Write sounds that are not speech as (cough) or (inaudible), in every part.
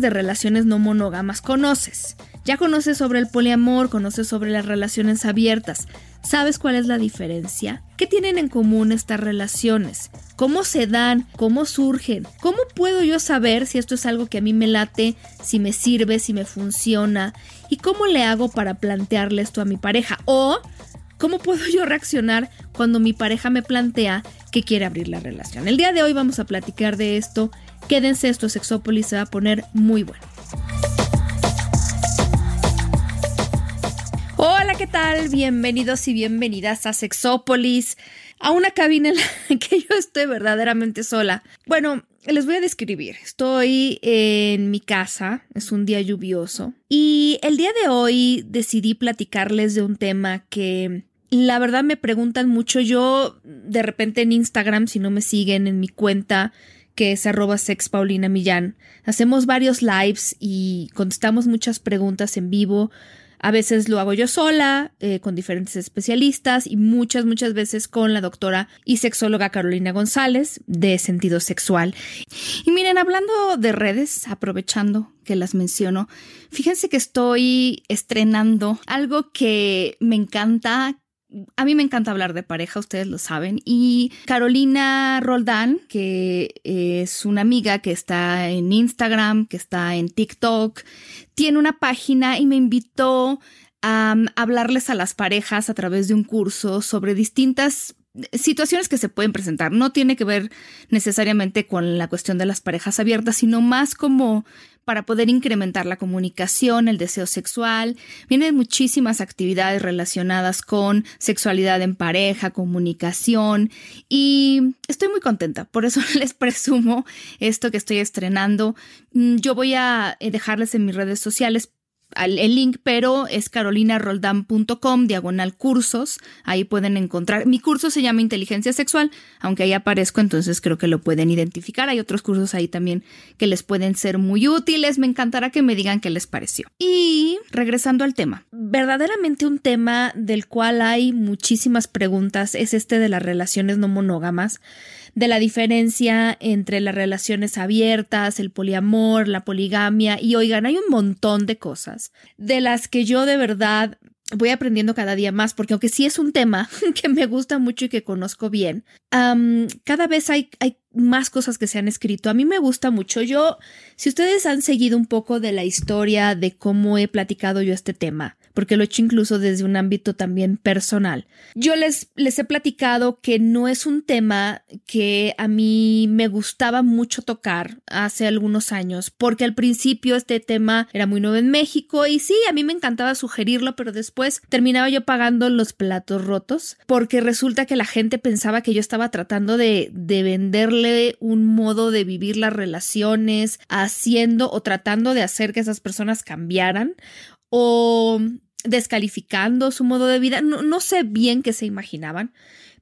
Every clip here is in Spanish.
De relaciones no monógamas conoces? Ya conoces sobre el poliamor, conoces sobre las relaciones abiertas. ¿Sabes cuál es la diferencia? ¿Qué tienen en común estas relaciones? ¿Cómo se dan? ¿Cómo surgen? ¿Cómo puedo yo saber si esto es algo que a mí me late, si me sirve, si me funciona? ¿Y cómo le hago para plantearle esto a mi pareja? O ¿Cómo puedo yo reaccionar cuando mi pareja me plantea que quiere abrir la relación? El día de hoy vamos a platicar de esto Quédense, esto Sexópolis se va a poner muy bueno. Hola, ¿qué tal? Bienvenidos y bienvenidas a Sexópolis, a una cabina en la (laughs) que yo estoy verdaderamente sola. Bueno, les voy a describir. Estoy en mi casa, es un día lluvioso, y el día de hoy decidí platicarles de un tema que la verdad me preguntan mucho. Yo de repente en Instagram, si no me siguen en mi cuenta, que es arroba sexpaulinamillán. Hacemos varios lives y contestamos muchas preguntas en vivo. A veces lo hago yo sola, eh, con diferentes especialistas y muchas, muchas veces con la doctora y sexóloga Carolina González de sentido sexual. Y miren, hablando de redes, aprovechando que las menciono, fíjense que estoy estrenando algo que me encanta, a mí me encanta hablar de pareja, ustedes lo saben. Y Carolina Roldán, que es una amiga que está en Instagram, que está en TikTok, tiene una página y me invitó a hablarles a las parejas a través de un curso sobre distintas situaciones que se pueden presentar. No tiene que ver necesariamente con la cuestión de las parejas abiertas, sino más como para poder incrementar la comunicación, el deseo sexual. Vienen muchísimas actividades relacionadas con sexualidad en pareja, comunicación y estoy muy contenta. Por eso (laughs) les presumo esto que estoy estrenando. Mm, yo voy a eh, dejarles en mis redes sociales el link, pero es carolinaroldan.com, diagonal cursos. Ahí pueden encontrar. Mi curso se llama Inteligencia Sexual, aunque ahí aparezco, entonces creo que lo pueden identificar. Hay otros cursos ahí también que les pueden ser muy útiles. Me encantará que me digan qué les pareció. Y regresando al tema, verdaderamente un tema del cual hay muchísimas preguntas es este de las relaciones no monógamas de la diferencia entre las relaciones abiertas, el poliamor, la poligamia y oigan, hay un montón de cosas de las que yo de verdad voy aprendiendo cada día más, porque aunque sí es un tema (laughs) que me gusta mucho y que conozco bien, cada vez hay, hay más cosas que se han escrito. A mí me gusta mucho. Yo, si ustedes han seguido un poco de la historia de cómo he platicado yo este tema, porque lo he hecho incluso desde un ámbito también personal. Yo les, les he platicado que no es un tema que a mí me gustaba mucho tocar hace algunos años, porque al principio este tema era muy nuevo en México y sí, a mí me encantaba sugerirlo, pero después terminaba yo pagando los platos rotos, porque resulta que la gente pensaba que yo estaba tratando de, de venderle un modo de vivir las relaciones, haciendo o tratando de hacer que esas personas cambiaran o descalificando su modo de vida. No, sé bien qué se imaginaban,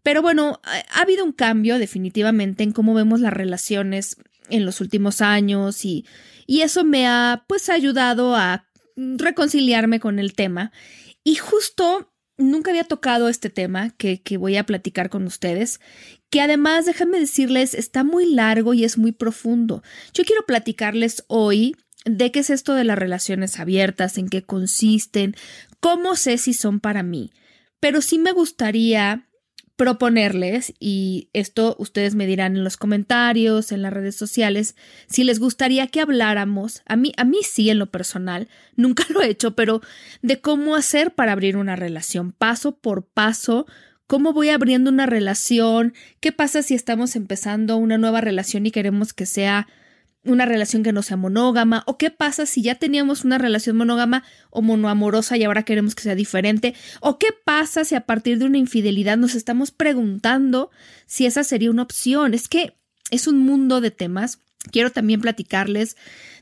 pero bueno, ha, habido un cambio definitivamente en cómo vemos las relaciones en los últimos años y, y eso me ha pues ayudado a reconciliarme con el tema. Y justo nunca había tocado este tema que, que, voy a platicar con ustedes, que además, déjenme decirles, está muy largo y es muy profundo. Yo quiero platicarles hoy de qué es esto de las relaciones abiertas, en qué consisten, cómo sé si son para mí. Pero sí me gustaría proponerles, y esto ustedes me dirán en los comentarios, en las redes sociales, si les gustaría que habláramos, a mí, a mí sí en lo personal, (laughs) nunca lo he hecho, pero de cómo hacer para abrir una relación, paso por paso, cómo voy abriendo una relación, qué pasa si estamos empezando una nueva relación y queremos que sea una relación que no sea monógama o qué pasa si ya teníamos una relación monógama o monoamorosa y ahora queremos que sea diferente o qué pasa si a partir de una infidelidad nos estamos preguntando si esa sería una opción. Es que es un mundo de temas. Quiero también platicarles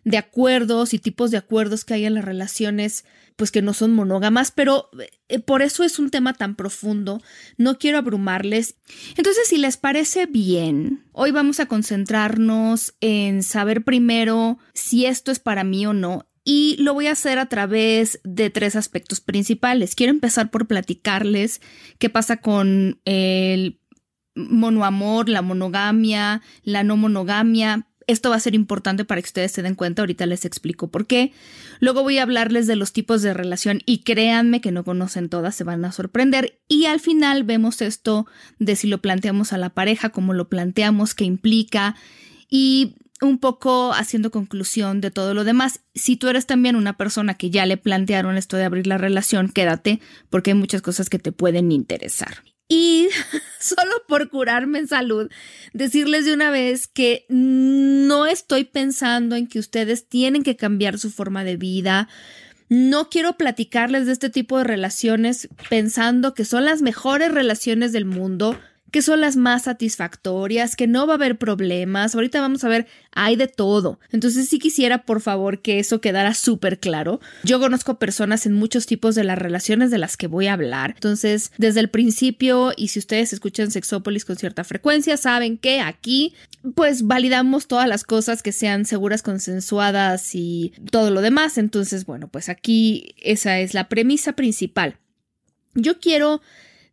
de acuerdos y tipos de acuerdos que hay en las relaciones, pues que no son monógamas, pero eh, por eso es un tema tan profundo. No quiero abrumarles. Entonces, si les parece bien, hoy vamos a concentrarnos en saber primero si esto es para mí o no. Y lo voy a hacer a través de tres aspectos principales. Quiero empezar por platicarles qué pasa con el monoamor, la monogamia, la no monogamia. Esto va a ser importante para que ustedes se den cuenta, ahorita les explico por qué. Luego voy a hablarles de los tipos de relación y créanme que no conocen todas, se van a sorprender. Y al final vemos esto de si lo planteamos a la pareja, cómo lo planteamos, qué implica y un poco haciendo conclusión de todo lo demás. Si tú eres también una persona que ya le plantearon esto de abrir la relación, quédate porque hay muchas cosas que te pueden interesar. Y (laughs) solo por curarme en salud, decirles de una vez que no estoy pensando en que ustedes tienen que cambiar su forma de vida. No quiero platicarles de este tipo de relaciones pensando que son las mejores relaciones del mundo que son las más satisfactorias, que no va a haber problemas. Ahorita vamos a ver, hay de todo. Entonces sí quisiera, por favor, que eso quedara súper claro. Yo conozco personas en muchos tipos de las relaciones de las que voy a hablar. Entonces, desde el principio, y si ustedes escuchan Sexópolis con cierta frecuencia, saben que aquí, pues, validamos todas las cosas que sean seguras, consensuadas y todo lo demás. Entonces, bueno, pues aquí esa es la premisa principal. Yo quiero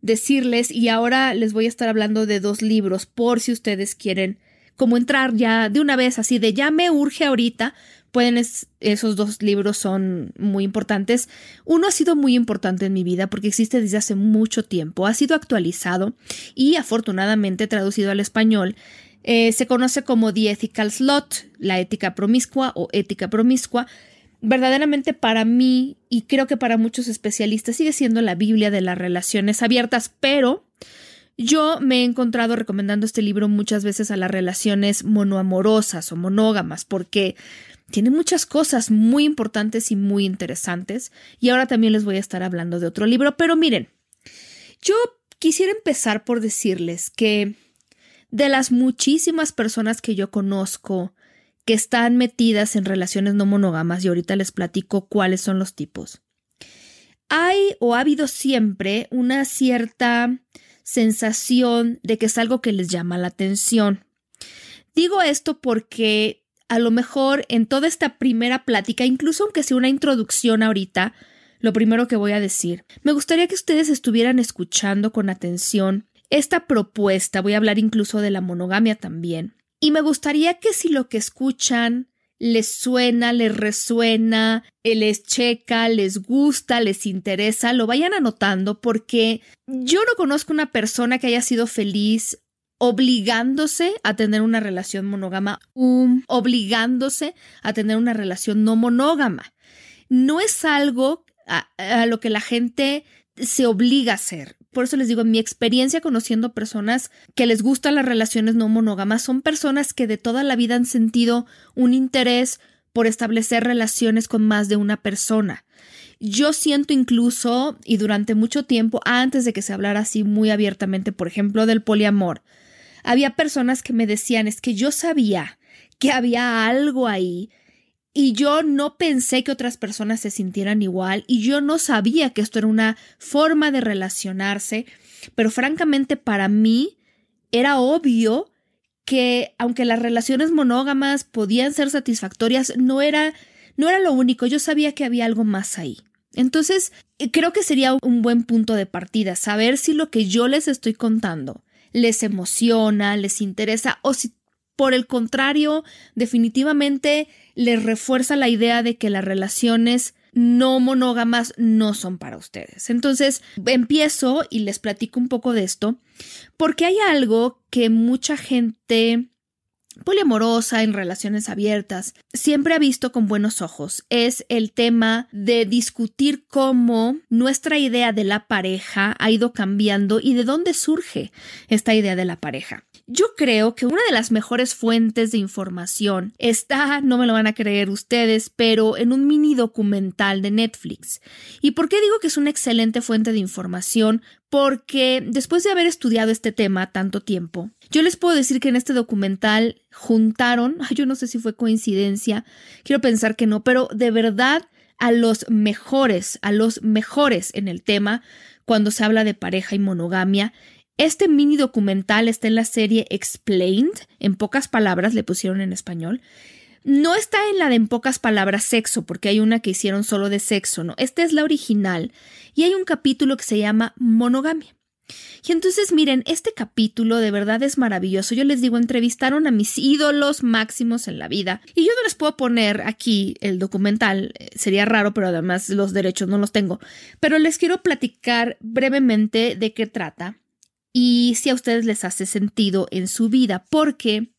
decirles y ahora les voy a estar hablando de dos libros por si ustedes quieren como entrar ya de una vez así de ya me urge ahorita. Pueden, esos dos libros son muy importantes. Uno ha sido muy importante en mi vida porque existe desde hace mucho tiempo, ha sido actualizado y afortunadamente traducido al español. Eh, se conoce como The Ethical Slot, la ética promiscua o ética promiscua verdaderamente para mí y creo que para muchos especialistas sigue siendo la Biblia de las relaciones abiertas, pero yo me he encontrado recomendando este libro muchas veces a las relaciones monoamorosas o monógamas porque tiene muchas cosas muy importantes y muy interesantes y ahora también les voy a estar hablando de otro libro, pero miren, yo quisiera empezar por decirles que de las muchísimas personas que yo conozco que están metidas en relaciones no monógamas y ahorita les platico cuáles son los tipos. Hay o ha habido siempre una cierta sensación de que es algo que les llama la atención. Digo esto porque a lo mejor en toda esta primera plática, incluso aunque sea una introducción ahorita, lo primero que voy a decir, me gustaría que ustedes estuvieran escuchando con atención esta propuesta, voy a hablar incluso de la monogamia también, y me gustaría que si lo que escuchan les suena, les resuena, eh, les checa, les gusta, les interesa, lo vayan anotando porque yo no conozco una persona que haya sido feliz obligándose a tener una relación monógama, um, obligándose a tener una relación no monógama. No es algo a lo que la gente se obliga a hacer. Por eso les digo, en mi experiencia conociendo personas que les gustan las relaciones no monógamas, son personas que de toda la vida han sentido un interés por establecer relaciones con más de una persona. Yo siento incluso, y durante mucho tiempo, antes de que se hablara así muy abiertamente, por ejemplo, del poliamor, había personas que me decían, es que yo sabía que había algo ahí y yo no pensé que otras personas se sintieran igual y yo no sabía que esto era una forma de relacionarse, pero francamente para mí era obvio que aunque las relaciones monógamas podían ser satisfactorias, no era no era lo único, yo sabía que había algo más ahí. Entonces, creo que sería un buen punto de partida, saber si lo que yo les estoy contando les emociona, les interesa o si por el contrario, definitivamente les refuerza la idea de que las relaciones no monógamas no son para ustedes. Entonces, empiezo y les platico un poco de esto, porque hay algo que mucha gente poliamorosa en relaciones abiertas siempre ha visto con buenos ojos es el tema de discutir cómo nuestra idea de la pareja ha ido cambiando y de dónde surge esta idea de la pareja. Yo creo que una de las mejores fuentes de información está, no me lo van a creer ustedes, pero en un mini documental de Netflix. ¿Y por qué digo que es una excelente fuente de información? Porque después de haber estudiado este tema tanto tiempo, yo les puedo decir que en este documental juntaron, (laughs) yo no sé si fue coincidencia, quiero pensar que no, pero de verdad a los mejores, a los mejores en el tema cuando se habla de pareja y monogamia. Este mini documental está en la serie Explained, en pocas palabras le pusieron en español. No está en la de en pocas palabras sexo, porque hay una que hicieron solo de sexo, no. Esta es la original y hay un capítulo que se llama monogamia. Y entonces miren, este capítulo de verdad es maravilloso. Yo les digo, entrevistaron a mis ídolos máximos en la vida. Y yo no les puedo poner aquí el documental, eh, sería raro, pero además los derechos no los tengo. Pero les quiero platicar brevemente de qué trata y si a ustedes les hace sentido en su vida, porque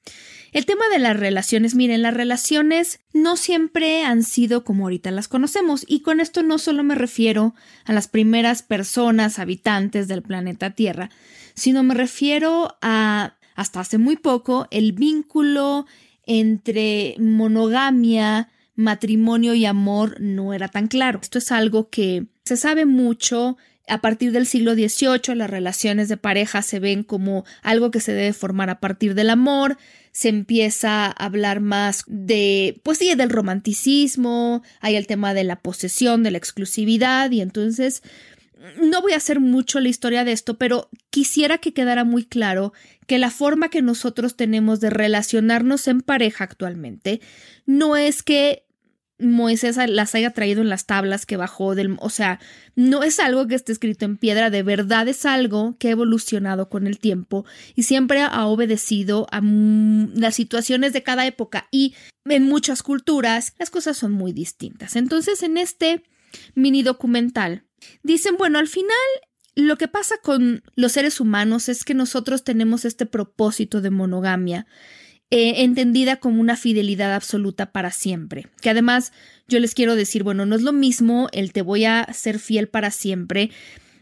el tema de las relaciones, miren, las relaciones no siempre han sido como ahorita las conocemos y con esto no solo me refiero a las primeras personas habitantes del planeta Tierra, sino me refiero a hasta hace muy poco el vínculo entre monogamia, matrimonio y amor no era tan claro. Esto es algo que se sabe mucho a partir del siglo XVIII las relaciones de pareja se ven como algo que se debe formar a partir del amor, se empieza a hablar más de, pues sí, del romanticismo, hay el tema de la posesión, de la exclusividad y entonces no voy a hacer mucho la historia de esto, pero quisiera que quedara muy claro que la forma que nosotros tenemos de relacionarnos en pareja actualmente no es que Moisés las haya traído en las tablas que bajó del... O sea, no es algo que esté escrito en piedra, de verdad es algo que ha evolucionado con el tiempo y siempre ha obedecido a las situaciones de cada época y en muchas culturas las cosas son muy distintas. Entonces, en este mini documental, dicen, bueno, al final lo que pasa con los seres humanos es que nosotros tenemos este propósito de monogamia eh, entendida como una fidelidad absoluta para siempre. Que además yo les quiero decir, bueno, no es lo mismo el te voy a ser fiel para siempre.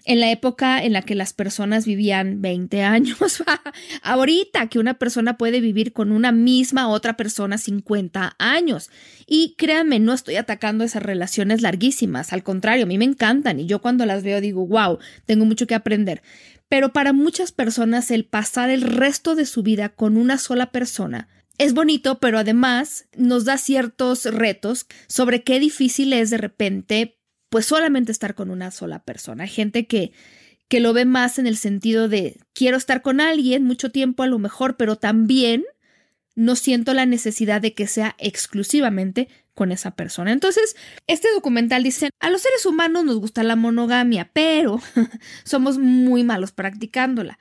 En la época en la que las personas vivían 20 (laughs) años, ahorita que una persona puede vivir con una misma otra persona 50 años. Y créanme, no estoy atacando esas relaciones larguísimas, al contrario, a mí me encantan y yo cuando las veo digo, wow, tengo mucho que aprender. Pero para muchas personas el pasar el resto de su vida con una sola persona es bonito, pero además nos da ciertos retos sobre qué difícil es de repente, pues solamente estar con una sola persona. Gente que, que lo ve más en el sentido de quiero estar con alguien mucho tiempo a lo mejor, pero también no siento la necesidad de que sea exclusivamente con esa persona. Entonces, este documental dice, a los seres humanos nos gusta la monogamia, pero (laughs) somos muy malos practicándola.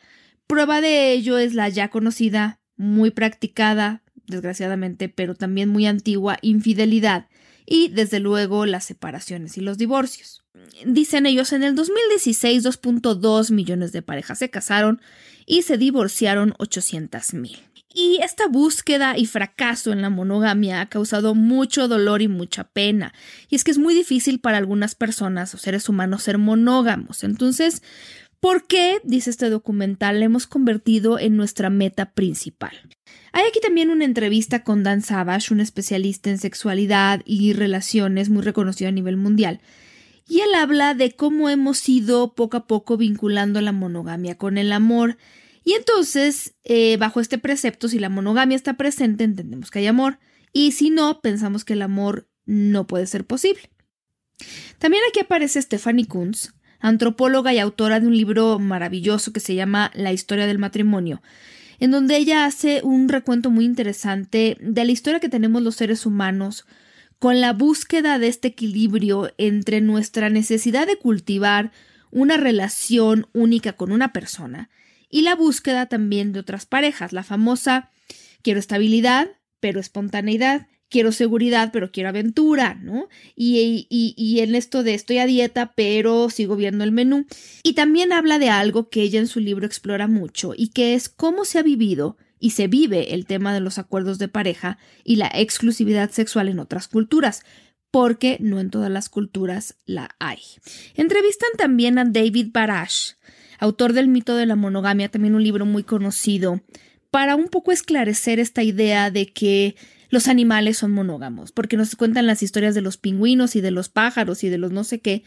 Prueba de ello es la ya conocida, muy practicada, desgraciadamente, pero también muy antigua, infidelidad y, desde luego, las separaciones y los divorcios. Dicen ellos, en el 2016 2.2 millones de parejas se casaron y se divorciaron 800 mil. Y esta búsqueda y fracaso en la monogamia ha causado mucho dolor y mucha pena. Y es que es muy difícil para algunas personas o seres humanos ser monógamos. Entonces, ¿por qué, dice este documental, le hemos convertido en nuestra meta principal? Hay aquí también una entrevista con Dan Savage, un especialista en sexualidad y relaciones muy reconocido a nivel mundial. Y él habla de cómo hemos ido poco a poco vinculando la monogamia con el amor y entonces, eh, bajo este precepto, si la monogamia está presente, entendemos que hay amor, y si no, pensamos que el amor no puede ser posible. También aquí aparece Stephanie Kunz, antropóloga y autora de un libro maravilloso que se llama La historia del matrimonio, en donde ella hace un recuento muy interesante de la historia que tenemos los seres humanos con la búsqueda de este equilibrio entre nuestra necesidad de cultivar una relación única con una persona y la búsqueda también de otras parejas, la famosa quiero estabilidad, pero espontaneidad, quiero seguridad, pero quiero aventura, ¿no? Y, y, y, en esto de estoy a dieta, pero sigo viendo el menú. Y también habla de algo que ella en su libro explora mucho y que es cómo se ha vivido y se vive el tema de los acuerdos de pareja y la exclusividad sexual en otras culturas, porque no en todas las culturas la hay. Entrevistan también a David Barash, autor del mito de la monogamia, también un libro muy conocido, para un poco esclarecer esta idea de que los animales son monógamos, porque nos cuentan las historias de los pingüinos y de los pájaros y de los no sé qué.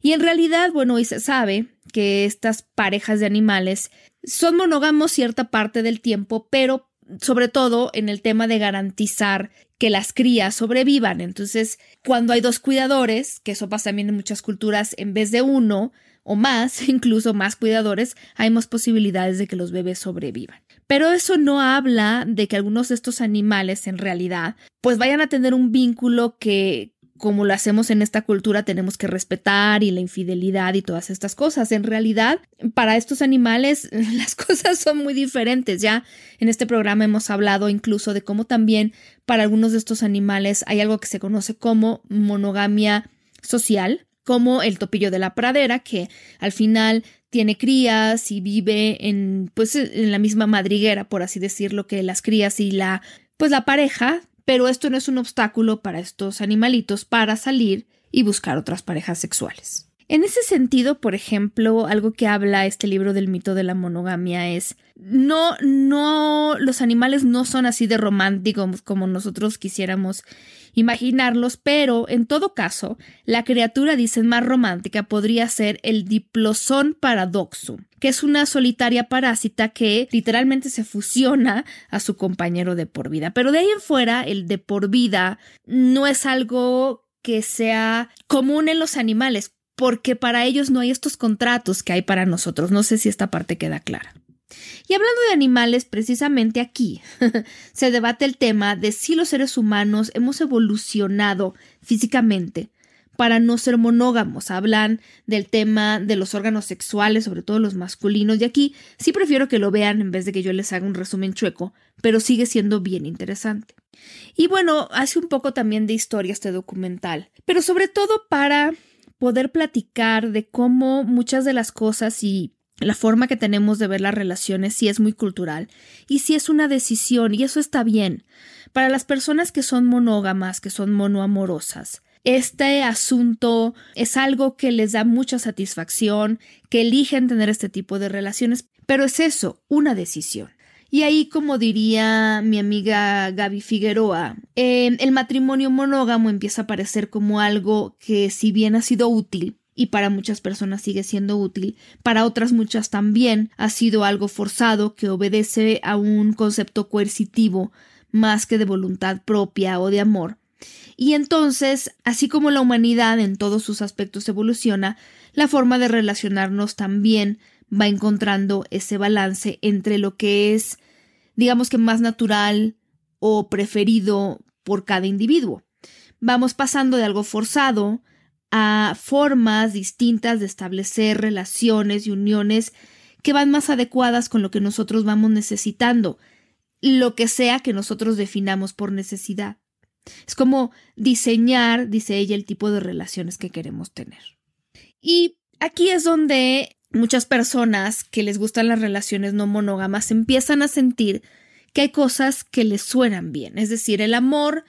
Y en realidad, bueno, hoy se sabe que estas parejas de animales son monógamos cierta parte del tiempo, pero sobre todo en el tema de garantizar que las crías sobrevivan. Entonces, cuando hay dos cuidadores, que eso pasa también en muchas culturas, en vez de uno o más, (laughs) incluso más cuidadores, hay más posibilidades de que los bebés sobrevivan. Pero eso no habla de que algunos de estos animales en realidad pues vayan a tener un vínculo que, como lo hacemos en esta cultura, tenemos que respetar y la infidelidad y todas estas cosas. En realidad, para estos animales (laughs) las cosas son muy diferentes. Ya en este programa hemos hablado incluso de cómo también para algunos de estos animales hay algo que se conoce como monogamia social, como el topillo de la pradera, que al final tiene crías y vive en pues en la misma madriguera, por así decirlo, que las crías y la pues la pareja pero esto no es un obstáculo para estos animalitos para salir y buscar otras parejas sexuales. En ese sentido, por ejemplo, algo que habla este libro del mito de la monogamia es no, no, los animales no son así de románticos como nosotros quisiéramos imaginarlos, pero en todo caso, la criatura, dicen, más romántica podría ser el diplosón paradoxum, que es una solitaria parásita que literalmente se fusiona a su compañero de por vida. Pero de ahí en fuera, el de por vida no es algo que sea común en los animales, porque para ellos no hay estos contratos que hay para nosotros. No sé si esta parte queda clara. Y hablando de animales, precisamente aquí (laughs) se debate el tema de si los seres humanos hemos evolucionado físicamente para no ser monógamos. Hablan del tema de los órganos sexuales, sobre todo los masculinos, y aquí sí prefiero que lo vean en vez de que yo les haga un resumen chueco, pero sigue siendo bien interesante. Y bueno, hace un poco también de historia este documental, pero sobre todo para poder platicar de cómo muchas de las cosas y la forma que tenemos de ver las relaciones sí es muy cultural y sí es una decisión y eso está bien. Para las personas que son monógamas, que son monoamorosas, este asunto es algo que les da mucha satisfacción, que eligen tener este tipo de relaciones, pero es eso, una decisión. Y ahí, como diría mi amiga Gaby Figueroa, eh, el matrimonio monógamo empieza a parecer como algo que si bien ha sido útil, y para muchas personas sigue siendo útil, para otras muchas también ha sido algo forzado que obedece a un concepto coercitivo más que de voluntad propia o de amor. Y entonces, así como la humanidad en todos sus aspectos evoluciona, la forma de relacionarnos también va encontrando ese balance entre lo que es, digamos que más natural o preferido por cada individuo. Vamos pasando de algo forzado a formas distintas de establecer relaciones y uniones que van más adecuadas con lo que nosotros vamos necesitando, lo que sea que nosotros definamos por necesidad. Es como diseñar, dice ella, el tipo de relaciones que queremos tener. Y aquí es donde muchas personas que les gustan las relaciones no monógamas empiezan a sentir que hay cosas que les suenan bien. Es decir, el amor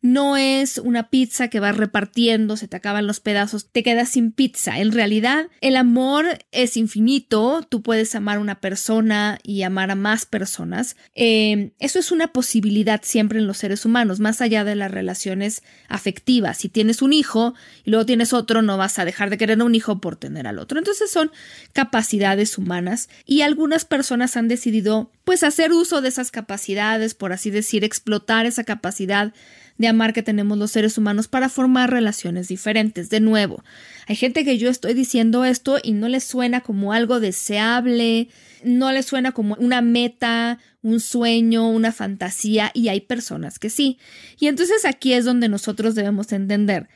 no es una pizza que vas repartiendo, se te acaban los pedazos, te quedas sin pizza. En realidad, el amor es infinito, tú puedes amar a una persona y amar a más personas. Em, eso es una posibilidad siempre en los seres humanos, más allá de las relaciones afectivas. Si tienes un hijo y luego tienes otro, no vas a dejar de querer a un hijo por tener al otro. Entonces son capacidades humanas y algunas personas han decidido pues hacer uso de esas capacidades, por así decir, explotar esa capacidad de amar que tenemos los seres humanos para formar relaciones diferentes. De nuevo, hay gente que yo estoy diciendo esto y no le suena como algo deseable, no le suena como una meta, un sueño, una fantasía, y hay personas que sí. Y entonces aquí es donde nosotros debemos entender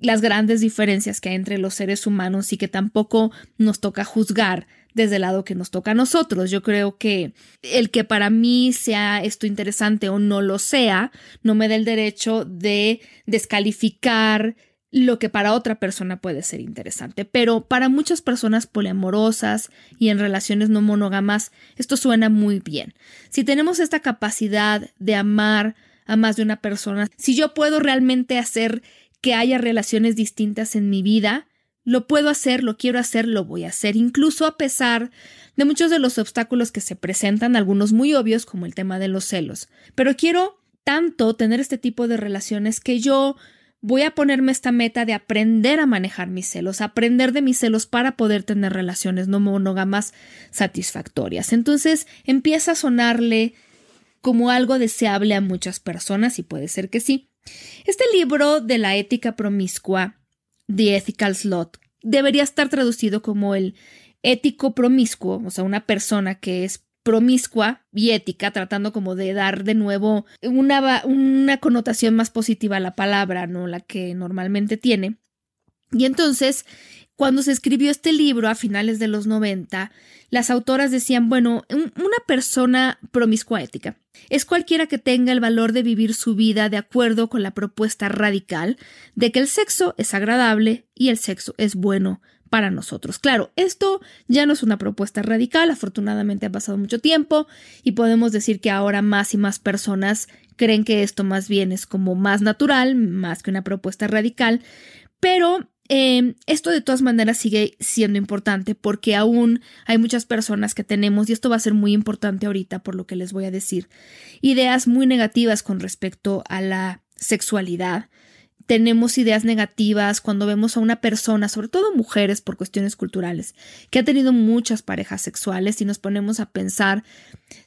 las grandes diferencias que hay entre los seres humanos y que tampoco nos toca juzgar desde el lado que nos toca a nosotros. Yo creo que el que para mí sea esto interesante o no lo sea, no me da el derecho de descalificar lo que para otra persona puede ser interesante. Pero para muchas personas poliamorosas y en relaciones no monógamas, esto suena muy bien. Si tenemos esta capacidad de amar a más de una persona, si yo puedo realmente hacer que haya relaciones distintas en mi vida, lo puedo hacer, lo quiero hacer, lo voy a hacer, incluso a pesar de muchos de los obstáculos que se presentan, algunos muy obvios como el tema de los celos. Pero quiero tanto tener este tipo de relaciones que yo voy a ponerme esta meta de aprender a manejar mis celos, aprender de mis celos para poder tener relaciones no monógamas satisfactorias. Entonces empieza a sonarle como algo deseable a muchas personas y puede ser que sí. Este libro de la ética promiscua, The Ethical Slot, debería estar traducido como el ético promiscuo, o sea, una persona que es promiscua y ética, tratando como de dar de nuevo una, una connotación más positiva a la palabra, ¿no? La que normalmente tiene. Y entonces, cuando se escribió este libro a finales de los 90, las autoras decían, bueno, una persona promiscua ética es cualquiera que tenga el valor de vivir su vida de acuerdo con la propuesta radical de que el sexo es agradable y el sexo es bueno para nosotros. Claro, esto ya no es una propuesta radical, afortunadamente ha pasado mucho tiempo y podemos decir que ahora más y más personas creen que esto más bien es como más natural, más que una propuesta radical, pero eh, esto de todas maneras sigue siendo importante porque aún hay muchas personas que tenemos, y esto va a ser muy importante ahorita por lo que les voy a decir, ideas muy negativas con respecto a la sexualidad, tenemos ideas negativas cuando vemos a una persona, sobre todo mujeres por cuestiones culturales, que ha tenido muchas parejas sexuales y nos ponemos a pensar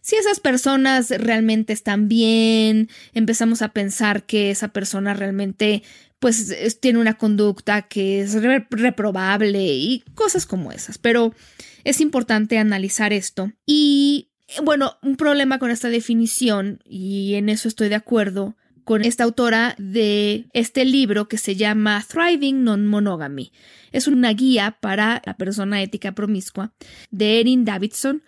si esas personas realmente están bien, empezamos a pensar que esa persona realmente pues tiene una conducta que es reprobable y cosas como esas, pero es importante analizar esto y bueno, un problema con esta definición y en eso estoy de acuerdo con esta autora de este libro que se llama Thriving Non-Monogamy. Es una guía para la persona ética promiscua de Erin Davidson.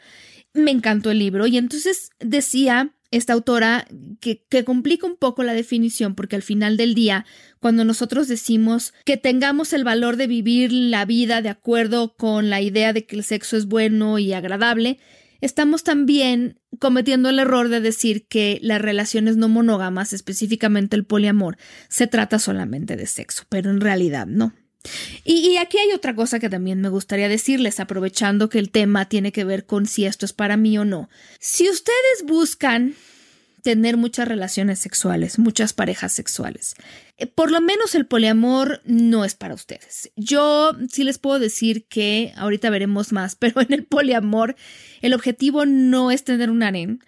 Me encantó el libro y entonces decía esta autora que, complica un poco la definición porque al final del día, cuando nosotros decimos que tengamos el valor de vivir la vida de acuerdo con la idea de que el sexo es bueno y agradable, estamos también cometiendo el error de decir que las relaciones no monógamas, específicamente el poliamor, se trata solamente de sexo, pero en realidad no. Y, aquí hay otra cosa que también me gustaría decirles, aprovechando que el tema tiene que ver con si esto es para mí o no. Si ustedes buscan tener muchas relaciones sexuales, muchas parejas sexuales. Eh, por lo menos el poliamor no es para ustedes. Yo sí les puedo decir que ahorita veremos más, (laughs) pero en el poliamor el objetivo no es tener un harén.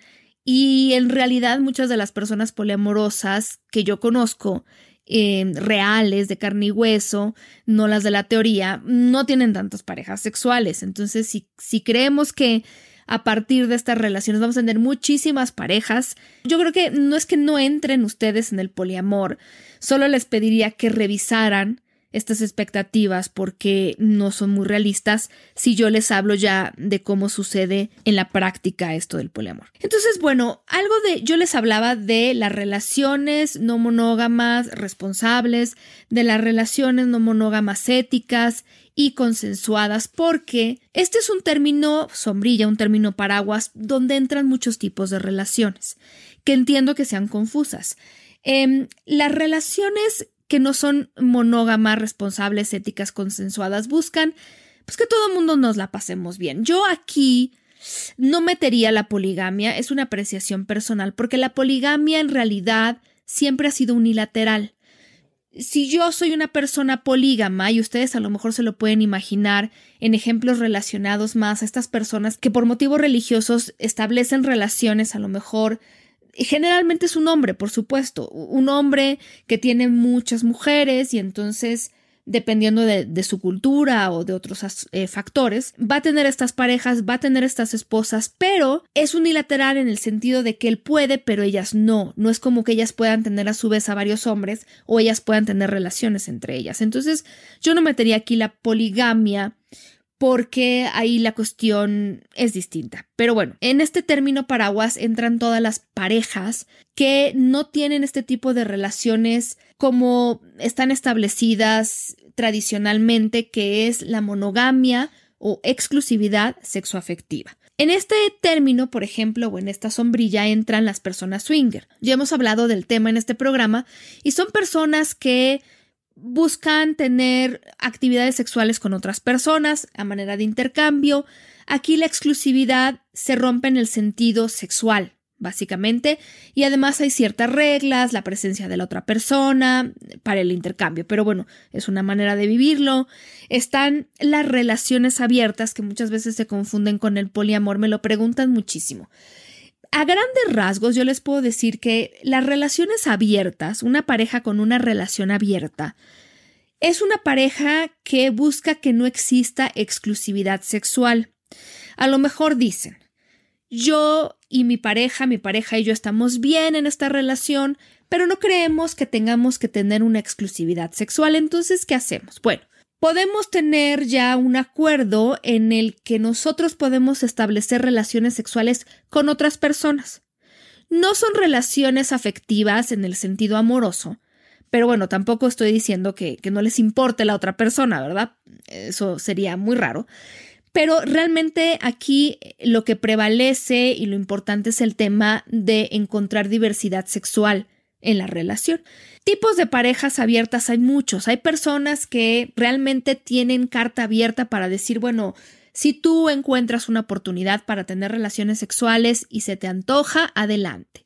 Y en realidad muchas de las personas poliamorosas que yo conozco, eh, reales, de carne y hueso, no las de la teoría, no tienen tantas parejas sexuales. Entonces, si, si creemos que a partir de estas relaciones. Vamos a tener muchísimas parejas. Yo creo que no es que no entren ustedes en el poliamor, solo les pediría que revisaran estas expectativas porque no son muy realistas si yo les hablo ya de cómo sucede en la práctica esto del poliamor. Entonces, bueno, algo de yo les hablaba de las relaciones no monógamas responsables, de las relaciones no monógamas éticas y consensuadas porque este es un término sombrilla, un término paraguas donde entran muchos tipos de relaciones que entiendo que sean confusas. Em, las relaciones que no son monógamas, responsables, éticas, consensuadas, buscan pues que todo el mundo nos la pasemos bien. Yo aquí no metería la poligamia, es una apreciación personal, porque la poligamia en realidad siempre ha sido unilateral si yo soy una persona polígama y ustedes a lo mejor se lo pueden imaginar en ejemplos relacionados más a estas personas que por motivos religiosos establecen relaciones a lo mejor generalmente es un hombre, por supuesto, un hombre que tiene muchas mujeres y entonces dependiendo de, su cultura o de otros eh, factores, va a tener estas parejas, va a tener estas esposas, pero es unilateral en el sentido de que él puede, pero ellas no. No es como que ellas puedan tener a su vez a varios hombres o ellas puedan tener relaciones entre ellas. Entonces, yo no metería aquí la poligamia porque ahí la cuestión es distinta. Pero bueno, en este término paraguas entran todas las parejas que no tienen este tipo de relaciones como están establecidas tradicionalmente, que es la monogamia o exclusividad sexoafectiva. En este término, por ejemplo, o en esta sombrilla entran las personas swinger. Ya hemos hablado del tema en este programa y son personas que buscan tener actividades sexuales con otras personas a manera de intercambio. Aquí la exclusividad se rompe en el sentido sexual, básicamente, y además hay ciertas reglas, la presencia de la otra persona para el intercambio, pero bueno, es una manera de vivirlo. Están las relaciones abiertas que muchas veces se confunden con el poliamor, me lo preguntan muchísimo. A grandes rasgos yo les puedo decir que las relaciones abiertas, una pareja con una relación abierta, es una pareja que busca que no exista exclusividad sexual. A lo mejor dicen, yo y mi pareja, mi pareja y yo estamos bien en esta relación, pero no creemos que tengamos que tener una exclusividad sexual. Entonces, ¿qué hacemos? Bueno, podemos tener ya un acuerdo en el que nosotros podemos establecer relaciones sexuales con otras personas. No son relaciones afectivas en el sentido amoroso, pero bueno, tampoco estoy diciendo que, que no les importe la otra persona, ¿verdad? Eso sería muy raro. Pero realmente aquí lo que prevalece y lo importante es el tema de encontrar diversidad sexual en la relación. Tipos de parejas abiertas hay muchos. Hay personas que realmente tienen carta abierta para decir, bueno, si tú encuentras una oportunidad para tener relaciones sexuales y se te antoja, adelante.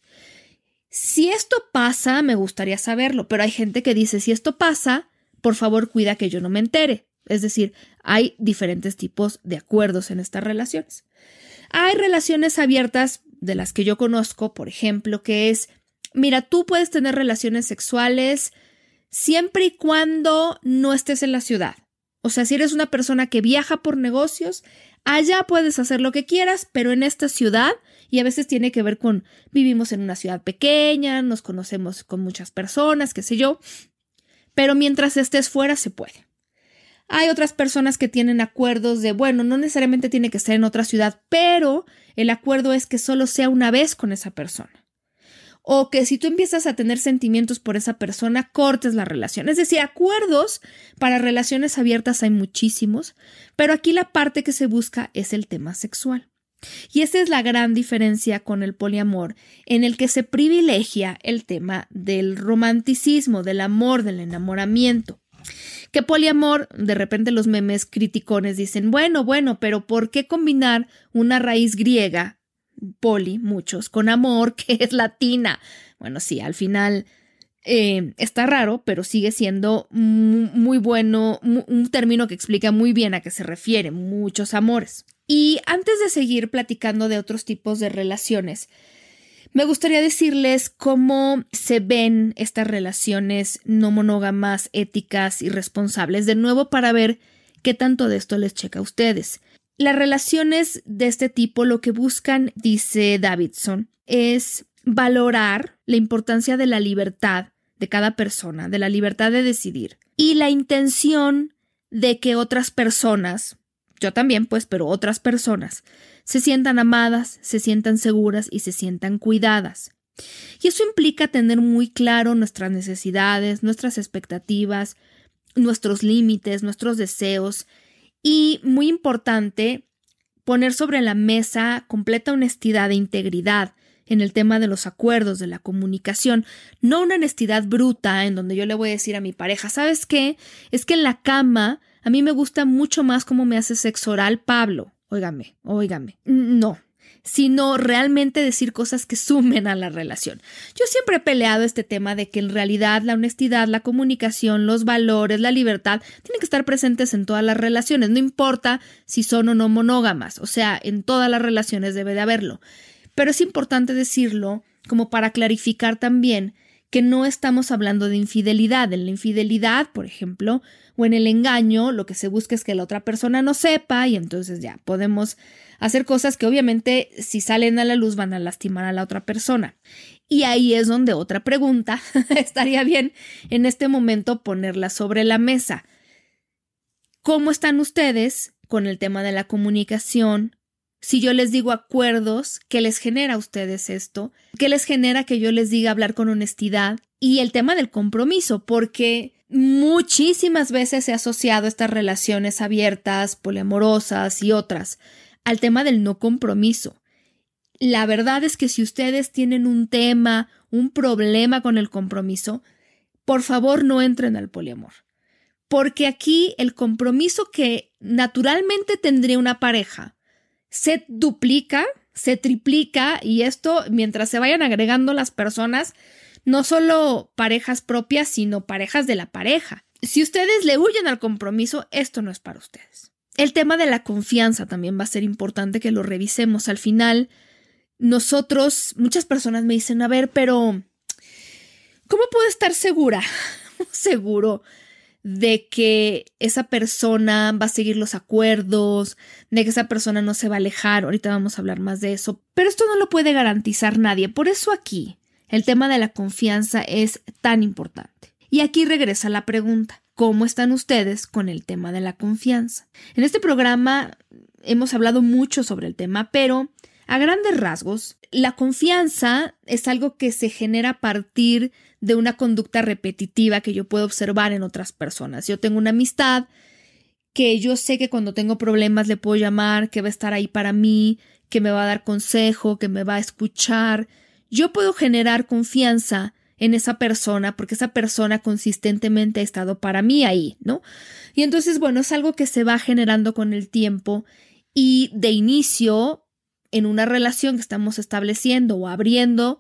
Si esto pasa, me gustaría saberlo, pero hay gente que dice, si esto pasa, por favor cuida que yo no me entere. Es decir, hay diferentes tipos de acuerdos en estas relaciones. Hay relaciones abiertas de las que yo conozco, por ejemplo, que es, mira, tú puedes tener relaciones sexuales siempre y cuando no estés en la ciudad. O sea, si eres una persona que viaja por negocios, allá puedes hacer lo que quieras, pero en esta ciudad, y a veces tiene que ver con vivimos en una ciudad pequeña, nos conocemos con muchas personas, qué sé yo, pero mientras estés fuera se puede. Hay otras personas que tienen acuerdos de, bueno, no necesariamente tiene que ser en otra ciudad, pero el acuerdo es que solo sea una vez con esa persona. O que si tú empiezas a tener sentimientos por esa persona, cortes la relación. Es decir, acuerdos para relaciones abiertas hay muchísimos, pero aquí la parte que se busca es el tema sexual. Y esa es la gran diferencia con el poliamor, en el que se privilegia el tema del romanticismo, del amor, del enamoramiento. Que poliamor, de repente los memes criticones dicen, bueno, bueno, pero ¿por qué combinar una raíz griega, poli, muchos, con amor, (laughs) que es latina? Bueno, sí, al final eh, está raro, pero sigue siendo muy bueno, un término que explica muy bien a qué se refiere, muchos amores. Y antes de seguir platicando de otros tipos de relaciones, me gustaría decirles cómo se ven estas relaciones no monógamas, éticas y responsables, de nuevo para ver qué tanto de esto les checa a ustedes. Las relaciones de este tipo lo que buscan, dice Davidson, es valorar la importancia de la libertad de cada persona, de la libertad de decidir y la intención de que otras personas, yo también pues, pero otras personas, se sientan amadas, se sientan seguras y se sientan cuidadas. Y eso implica tener muy claro nuestras necesidades, nuestras expectativas, nuestros límites, nuestros deseos y, muy importante, poner sobre la mesa completa honestidad e integridad en el tema de los acuerdos, de la comunicación, no una honestidad bruta en donde yo le voy a decir a mi pareja, ¿sabes qué? Es que en la cama a mí me gusta mucho más cómo me hace sexo oral Pablo óigame, óigame. No, sino realmente decir cosas que sumen a la relación. Yo siempre he peleado este tema de que en realidad la honestidad, la comunicación, los valores, la libertad tienen que estar presentes en todas las relaciones, no importa si son o no monógamas, o sea, en todas las relaciones debe de haberlo. Pero es importante decirlo como para clarificar también que no estamos hablando de infidelidad. En la infidelidad, por ejemplo, o en el engaño, lo que se busca es que la otra persona no sepa y entonces ya podemos hacer cosas que obviamente si salen a la luz van a lastimar a la otra persona. Y ahí es donde otra pregunta (laughs) estaría bien en este momento ponerla sobre la mesa. ¿Cómo están ustedes con el tema de la comunicación, si yo les digo acuerdos, ¿qué les genera a ustedes esto? ¿Qué les genera que yo les diga hablar con honestidad? Y el tema del compromiso, porque muchísimas veces ha asociado estas relaciones abiertas, poliamorosas y otras al tema del no compromiso. La verdad es que si ustedes tienen un tema, un problema con el compromiso, por favor no entren al poliamor. Porque aquí el compromiso que naturalmente tendría una pareja se duplica, se triplica y esto mientras se vayan agregando las personas, no solo parejas propias, sino parejas de la pareja. Si ustedes le huyen al compromiso, esto no es para ustedes. El tema de la confianza también va a ser importante que lo revisemos. Al final, nosotros, muchas personas me dicen, a ver, pero ¿cómo puedo estar segura? (laughs) Seguro de que esa persona va a seguir los acuerdos, de que esa persona no se va a alejar. Ahorita vamos a hablar más de eso, pero esto no lo puede garantizar nadie. Por eso aquí el tema de la confianza es tan importante. Y aquí regresa la pregunta. ¿Cómo están ustedes con el tema de la confianza? En este programa hemos hablado mucho sobre el tema, pero a grandes rasgos, la confianza es algo que se genera a partir de una conducta repetitiva que yo puedo observar en otras personas. Yo tengo una amistad que yo sé que cuando tengo problemas le puedo llamar, que va a estar ahí para mí, que me va a dar consejo, que me va a escuchar. Yo puedo generar confianza en esa persona porque esa persona consistentemente ha estado para mí ahí, ¿no? Y entonces, bueno, es algo que se va generando con el tiempo y de inicio en una relación que estamos estableciendo o abriendo,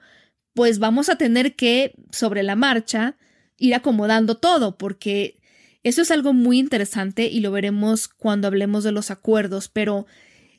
pues vamos a tener que, sobre la marcha, ir acomodando todo, porque eso es algo muy interesante y lo veremos cuando hablemos de los acuerdos, pero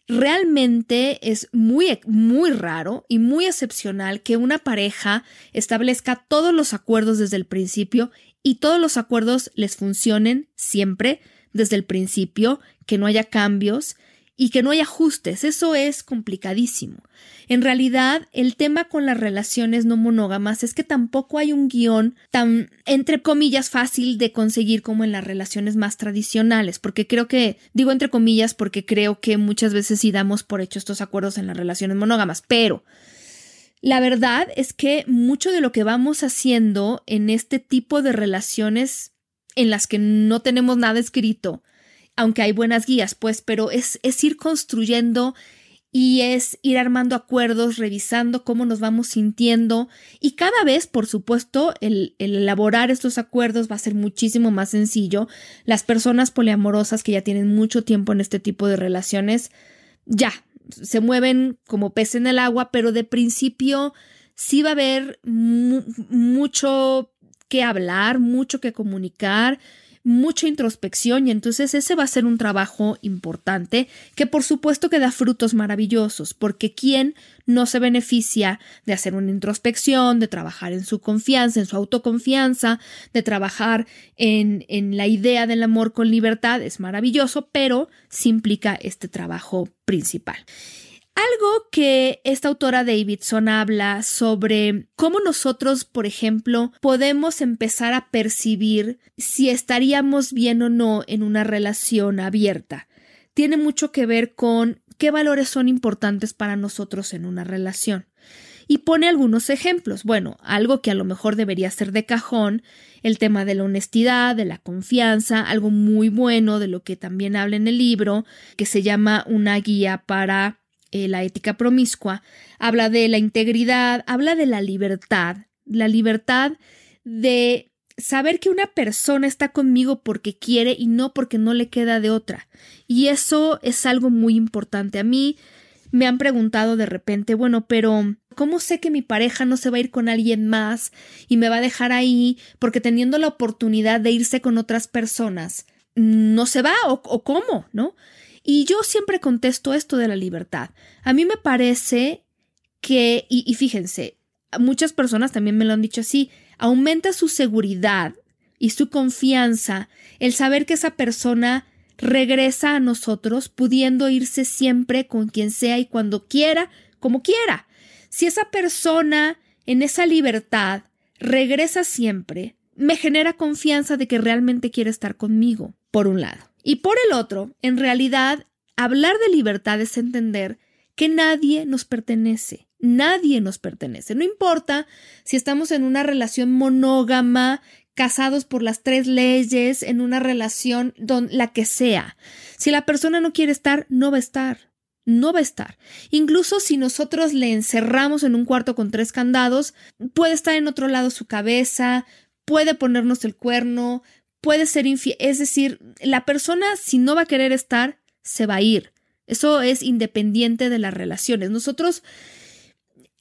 realmente es muy, muy raro y muy excepcional que una pareja establezca todos los acuerdos desde el principio y todos los acuerdos les funcionen siempre desde el principio, que no haya cambios y que no hay ajustes. Eso es complicadísimo. En realidad, el tema con las relaciones no monógamas es que tampoco hay un guion tan, entre comillas, fácil de conseguir como en las relaciones más tradicionales, porque creo que, digo entre comillas, porque creo que muchas veces sí damos por hecho estos acuerdos en las relaciones monógamas, pero la verdad es que mucho de lo que vamos haciendo en este tipo de relaciones en las que no tenemos nada escrito, aunque hay buenas guías, pues, pero es, es ir construyendo y es ir armando acuerdos, revisando cómo nos vamos sintiendo y cada vez, por supuesto, el, el, elaborar estos acuerdos va a ser muchísimo más sencillo. Las personas poliamorosas que ya tienen mucho tiempo en este tipo de relaciones, ya, se mueven como pez en el agua, pero de principio sí va a haber mucho que hablar, mucho que comunicar mucha introspección y entonces ese va a ser un trabajo importante que por supuesto que da frutos maravillosos, porque ¿quién no se beneficia de hacer una introspección, de trabajar en su confianza, en su autoconfianza, de trabajar en, en la idea del amor con libertad? Es maravilloso, pero sí implica este trabajo principal. Algo que esta autora Davidson habla sobre cómo nosotros, por ejemplo, podemos empezar a percibir si estaríamos bien o no en una relación abierta. Tiene mucho que ver con qué valores son importantes para nosotros en una relación. Y pone algunos ejemplos. Bueno, algo que a lo mejor debería ser de cajón, el tema de la honestidad, de la confianza, algo muy bueno de lo que también habla en el libro, que se llama una guía para eh, la ética promiscua, habla de la integridad, habla de la libertad, la libertad de saber que una persona está conmigo porque quiere y no porque no le queda de otra. Y eso es algo muy importante. A mí me han preguntado de repente, bueno, pero ¿cómo sé que mi pareja no se va a ir con alguien más y me va a dejar ahí porque teniendo la oportunidad de irse con otras personas, no se va o, o cómo, ¿no? Y yo siempre contesto esto de la libertad. A mí me parece que, y, fíjense, muchas personas también me lo han dicho así, aumenta su seguridad y su confianza el saber que esa persona regresa a nosotros pudiendo irse siempre con quien sea y cuando quiera, como quiera. Si esa persona en esa libertad regresa siempre, me genera confianza de que realmente quiere estar conmigo, por un lado. Y por el otro, en realidad, hablar de libertad es entender que nadie nos pertenece. Nadie nos pertenece. No importa si estamos en una relación monógama, casados por las tres leyes, en una relación don, la que sea. Si la persona no quiere estar, no va a estar. No va a estar. Incluso si nosotros le encerramos en un cuarto con tres candados, puede estar en otro lado su cabeza, puede ponernos el cuerno, puede ser infiel. Es decir, la persona, si no va a querer estar, se va a ir. Eso es independiente de las relaciones. Nosotros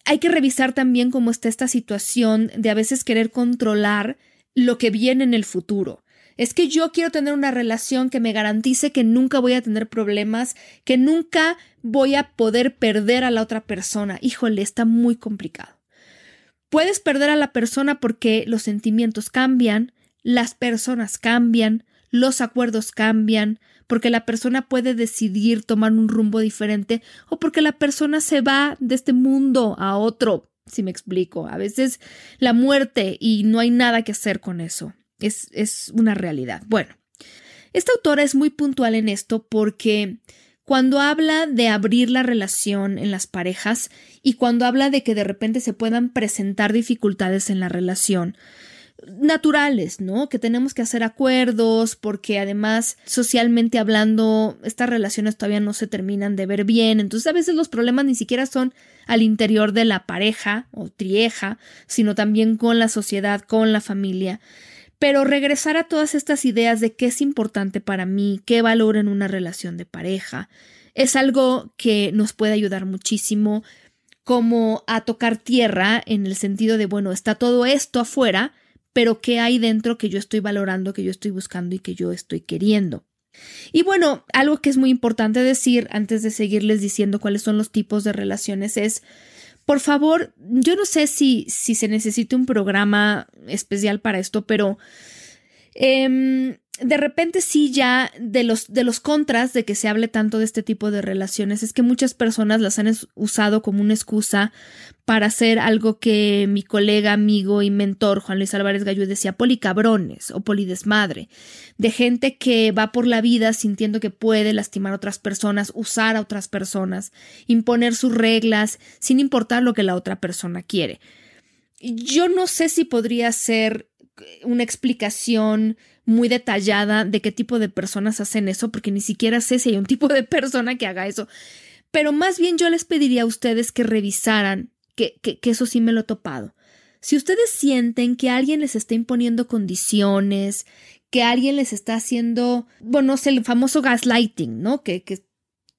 hay que revisar también cómo está esta situación de a veces querer controlar lo que viene en el futuro. Es que yo quiero tener una relación que me garantice que nunca voy a tener problemas, que nunca voy a poder perder a la otra persona. Híjole, está muy complicado. Puedes perder a la persona porque los sentimientos cambian, las personas cambian, los acuerdos cambian, porque la persona puede decidir tomar un rumbo diferente o porque la persona se va de este mundo a otro, si me explico. A veces la muerte y no hay nada que hacer con eso. Es, es una realidad. Bueno, esta autora es muy puntual en esto porque cuando habla de abrir la relación en las parejas y cuando habla de que de repente se puedan presentar dificultades en la relación, naturales, ¿no? Que tenemos que hacer acuerdos porque además socialmente hablando estas relaciones todavía no se terminan de ver bien, entonces a veces los problemas ni siquiera son al interior de la pareja o trieja, sino también con la sociedad, con la familia. Pero regresar a todas estas ideas de qué es importante para mí, qué valor en una relación de pareja, es algo que nos puede ayudar muchísimo como a tocar tierra en el sentido de, bueno, está todo esto afuera, pero qué hay dentro que yo estoy valorando, que yo estoy buscando y que yo estoy queriendo. Y bueno, algo que es muy importante decir antes de seguirles diciendo cuáles son los tipos de relaciones es, por favor, yo no sé si, si se necesita un programa especial para esto, pero eh, de repente sí ya de los, de los contras de que se hable tanto de este tipo de relaciones es que muchas personas las han usado como una excusa para hacer algo que mi colega, amigo y mentor Juan Luis Álvarez Gallú decía policabrones o polidesmadre, de gente que va por la vida sintiendo que puede lastimar a otras personas, usar a otras personas, imponer sus reglas sin importar lo que la otra persona quiere. Yo no sé si podría ser una explicación muy detallada de qué tipo de personas hacen eso, porque ni siquiera sé si hay un (laughs) tipo de persona que haga eso. Pero más bien yo les pediría a ustedes que revisaran, que, que, eso sí me lo he topado. Si ustedes sienten que alguien les está imponiendo condiciones, que alguien les está haciendo, bueno, no sé, el famoso gaslighting, ¿no? Que, que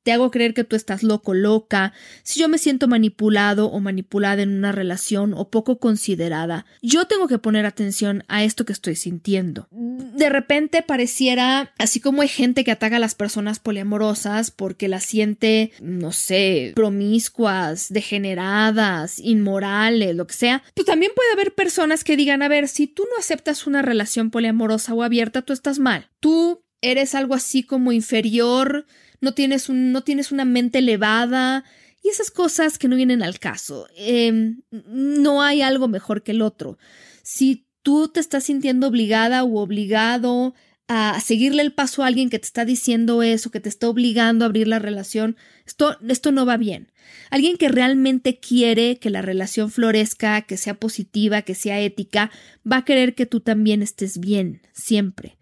te hago creer que tú estás loco, loca, si yo me siento manipulado o manipulada en una relación o poco considerada, yo tengo que poner atención a esto que estoy sintiendo. De repente pareciera, así como hay gente que ataca a las personas poliamorosas porque las siente, no sé, promiscuas, degeneradas, inmorales, lo que sea, pues también puede haber personas que digan, a ver, si tú no aceptas una relación poliamorosa o abierta, tú estás mal. Tú eres algo así como inferior, no tienes, un, no tienes una mente elevada y esas cosas que no vienen al caso. Em, no hay algo mejor que el otro. Si tú te estás sintiendo obligada o obligado a seguirle el paso a alguien que te está diciendo eso, que te está obligando a abrir la relación, esto, esto no va bien. Alguien que realmente quiere que la relación florezca, que sea positiva, que sea ética, va a querer que tú también estés bien, siempre.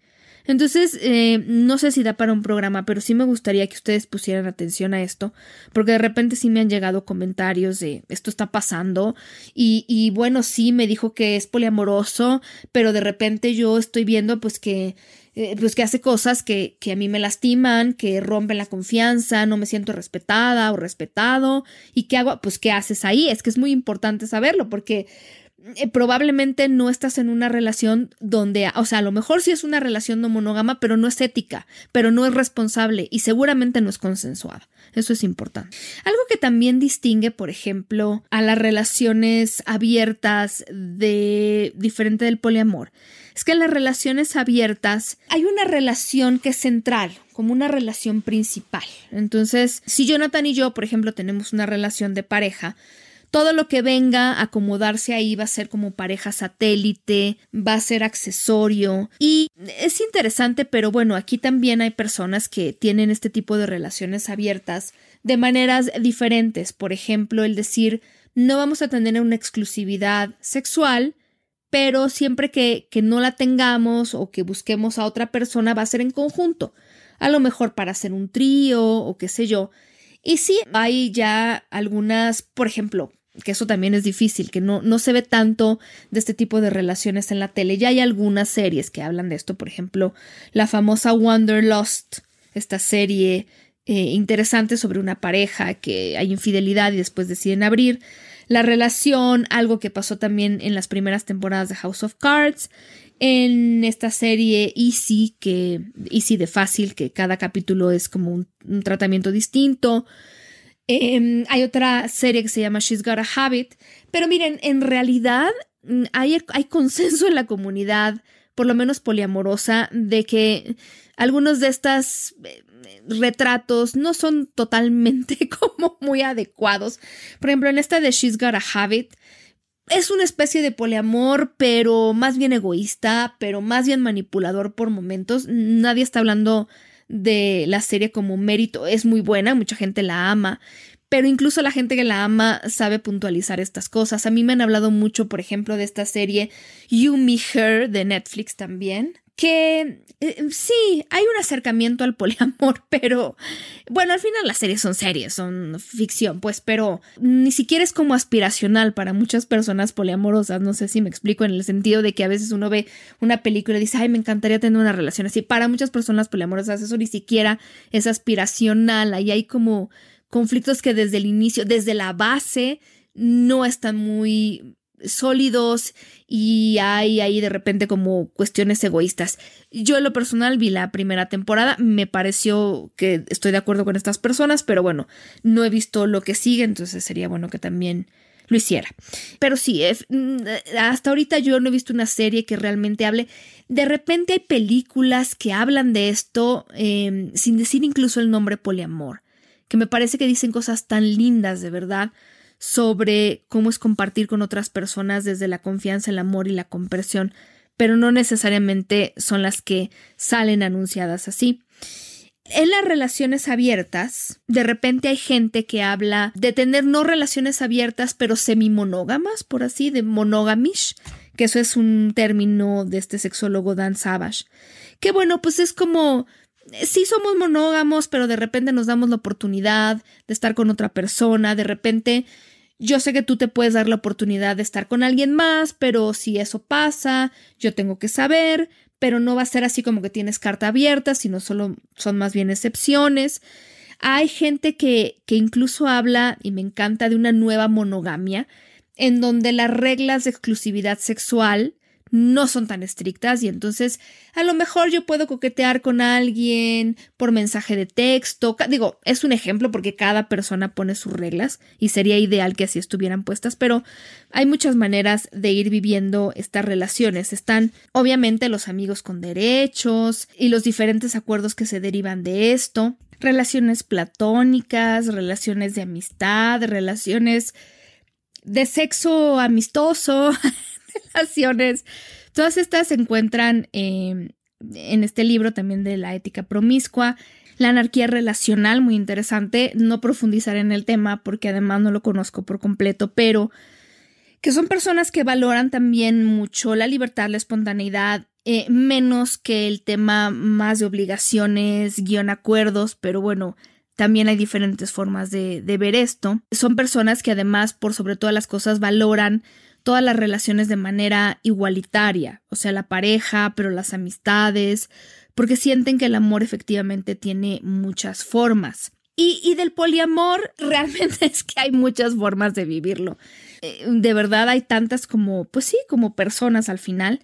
Entonces, eh, no sé si da para un programa, pero sí me gustaría que ustedes pusieran atención a esto, porque de repente sí me han llegado comentarios de esto está pasando y, bueno, sí me dijo que es poliamoroso, pero de repente yo estoy viendo pues que eh, pues que hace cosas que, que, a mí me lastiman, que rompen la confianza, no me siento respetada o respetado. ¿Y qué hago? Pues, ¿qué haces ahí? Es que es muy importante saberlo porque eh, probablemente no estás en una relación donde, o sea, a lo mejor sí es una relación no monógama, pero no es ética, pero no es responsable y seguramente no es consensuada. Eso es importante. Algo que también distingue, por ejemplo, a las relaciones abiertas de diferente del poliamor, es que en las relaciones abiertas hay una relación que es central, como una relación principal. Entonces, si Jonathan y yo, por ejemplo, tenemos una relación de pareja, todo lo que venga a acomodarse ahí va a ser como pareja satélite, va a ser accesorio y es interesante, pero bueno, aquí también hay personas que tienen este tipo de relaciones abiertas de maneras diferentes. Por ejemplo, el decir, no vamos a tener una exclusividad sexual, pero siempre que, que no la tengamos o que busquemos a otra persona va a ser en conjunto. A lo mejor para hacer un trío o qué sé yo. Y sí, hay ya algunas, por ejemplo, que eso también es difícil, que no, no se ve tanto de este tipo de relaciones en la tele. Ya hay algunas series que hablan de esto, por ejemplo, la famosa Wanderlust, esta serie eh, interesante sobre una pareja que hay infidelidad y después deciden abrir la relación, algo que pasó también en las primeras temporadas de House of Cards, en esta serie Easy, que Easy de fácil, que cada capítulo es como un, tratamiento distinto. Em, hay otra serie que se llama She's Got a Habit, pero miren, en realidad mm, hay, hay consenso en la comunidad, por lo menos poliamorosa, de que algunos de estas eh, retratos no son totalmente (laughs) como muy adecuados. Por ejemplo, en esta de She's Got a Habit, es una especie de poliamor, pero más bien egoísta, pero más bien manipulador por momentos. Nadie está hablando de la serie como mérito. Es muy buena, mucha gente la ama, pero incluso la gente que la ama sabe puntualizar estas cosas. A mí me han hablado mucho, por ejemplo, de esta serie You Me Her de Netflix también que eh, sí, hay un acercamiento al poliamor, (laughs) pero bueno, al final las series son series, son ficción, pues, pero ni siquiera es como aspiracional para muchas personas poliamorosas, no sé si me explico en el sentido de que a veces uno ve una película y dice, ay, me encantaría tener una relación así. Para muchas personas poliamorosas eso ni siquiera es aspiracional, ahí hay como conflictos que desde el inicio, desde la base, no están muy sólidos y hay ahí de repente como cuestiones egoístas. Yo en lo personal vi la primera temporada, me pareció que estoy de acuerdo con estas personas, pero bueno, no he visto lo que sigue, entonces sería bueno que también lo hiciera. Pero sí, mm, hasta ahorita yo no he visto una serie que realmente hable. De repente hay películas que hablan de esto em, sin decir incluso el nombre poliamor, que me parece que dicen cosas tan lindas de verdad sobre cómo es compartir con otras personas desde la confianza, el amor y la comprensión, pero no necesariamente son las que salen anunciadas así. En las relaciones abiertas, de repente hay gente que habla de tener no relaciones abiertas, pero semi-monógamas, por así, de monogamish, que eso es un término de este sexólogo Dan Savage. Que bueno, pues es como sí somos monógamos, pero de repente nos damos la oportunidad de estar con otra persona, de repente yo sé que tú te puedes dar la oportunidad de estar con alguien más, pero si eso pasa, yo tengo que saber, pero no va a ser así como que tienes carta abierta, sino solo son más bien excepciones. Hay gente que, que incluso habla, y me encanta, de una nueva monogamia, en donde las reglas de exclusividad sexual no son tan estrictas y entonces a lo mejor yo puedo coquetear con alguien por mensaje de texto. Digo, es un ejemplo porque cada persona pone sus reglas y sería ideal que así estuvieran puestas, pero hay muchas maneras de ir viviendo estas relaciones. Están obviamente los amigos con derechos y los diferentes acuerdos que se derivan de esto, relaciones platónicas, relaciones de amistad, relaciones de sexo amistoso, (laughs) (laughs) relaciones. Todas estas se encuentran em, en este libro también de la ética promiscua. La anarquía relacional, muy interesante. No profundizar en el tema porque además no lo conozco por completo, pero que son personas que valoran también mucho la libertad, la espontaneidad, eh, menos que el tema más de obligaciones, guion acuerdos, pero bueno, también hay diferentes formas de, de ver esto. Son personas que además, por sobre todas las cosas, valoran todas las relaciones de manera igualitaria, o sea, la pareja, pero las amistades, porque sienten que el amor efectivamente tiene muchas formas. Y, del poliamor (laughs) realmente es que hay muchas formas de vivirlo. Eh, de verdad hay tantas como, pues sí, como personas al final.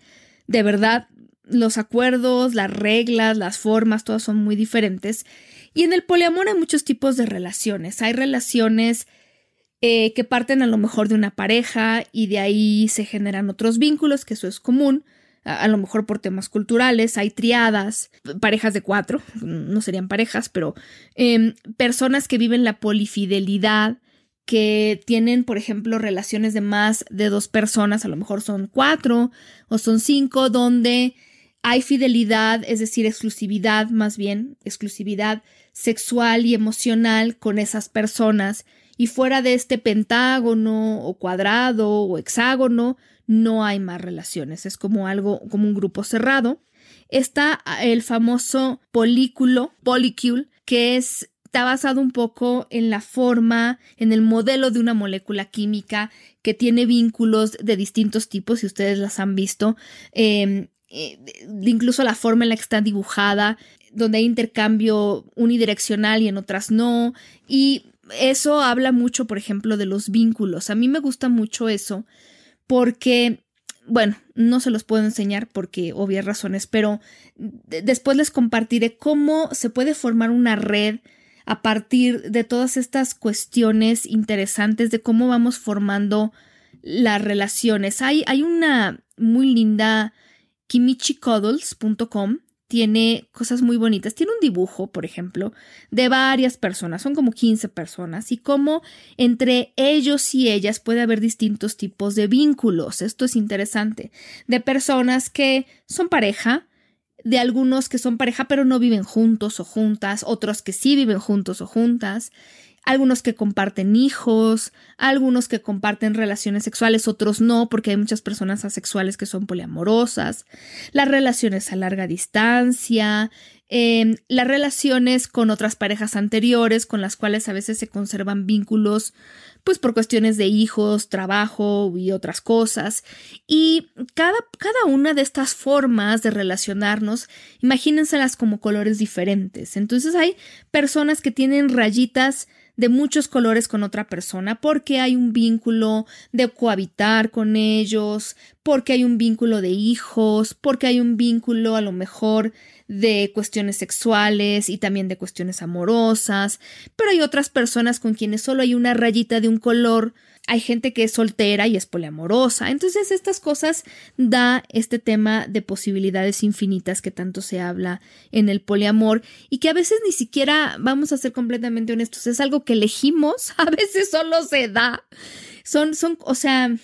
De verdad, los acuerdos, las reglas, las formas, todas son muy diferentes. Y en el poliamor hay muchos tipos de relaciones. Hay relaciones eh, que parten a lo mejor de una pareja y de ahí se generan otros vínculos, que eso es común, a, lo mejor por temas culturales, hay triadas, parejas de cuatro, no serían parejas, pero em, personas que viven la polifidelidad, que tienen, por ejemplo, relaciones de más de dos personas, a lo mejor son cuatro o son cinco, donde hay fidelidad, es decir, exclusividad más bien, exclusividad sexual y emocional con esas personas y fuera de este pentágono o cuadrado o hexágono no hay más relaciones, es como algo, como un grupo cerrado. Está el famoso polículo, polycule, que es está basado un poco en la forma, en el modelo de una molécula química que tiene vínculos de distintos tipos, si ustedes las han visto, em, eh, incluso la forma en la que está dibujada donde hay intercambio unidireccional y en otras no. Y eso habla mucho, por ejemplo, de los vínculos. A mí me gusta mucho eso porque, bueno, no se los puedo enseñar porque obvias razones, pero después les compartiré cómo se puede formar una red a partir de todas estas cuestiones interesantes de cómo vamos formando las relaciones. Hay, hay una muy linda kimichicuddles.com tiene cosas muy bonitas. Tiene un dibujo, por ejemplo, de varias personas, son como 15 personas, y cómo entre ellos y ellas puede haber distintos tipos de vínculos. Esto es interesante. De personas que son pareja, de algunos que son pareja pero no viven juntos o juntas, otros que sí viven juntos o juntas, algunos que comparten hijos, algunos que comparten relaciones sexuales, otros no, porque hay muchas personas asexuales que son poliamorosas, las relaciones a larga distancia, em, las relaciones con otras parejas anteriores con las cuales a veces se conservan vínculos pues por cuestiones de hijos, trabajo y otras cosas. Y cada, cada una de estas formas de relacionarnos, imagínenselas como colores diferentes. Entonces hay personas que tienen rayitas de muchos colores con otra persona, porque hay un vínculo de cohabitar con ellos, porque hay un vínculo de hijos, porque hay un vínculo a lo mejor de cuestiones sexuales y también de cuestiones amorosas, pero hay otras personas con quienes solo hay una rayita de un color hay gente que es soltera y es poliamorosa. Entonces estas cosas da este tema de posibilidades infinitas que tanto se habla en el poliamor y que a veces ni siquiera, vamos a ser completamente honestos, es algo que elegimos, (laughs) a veces solo se da. Son, son, o sea,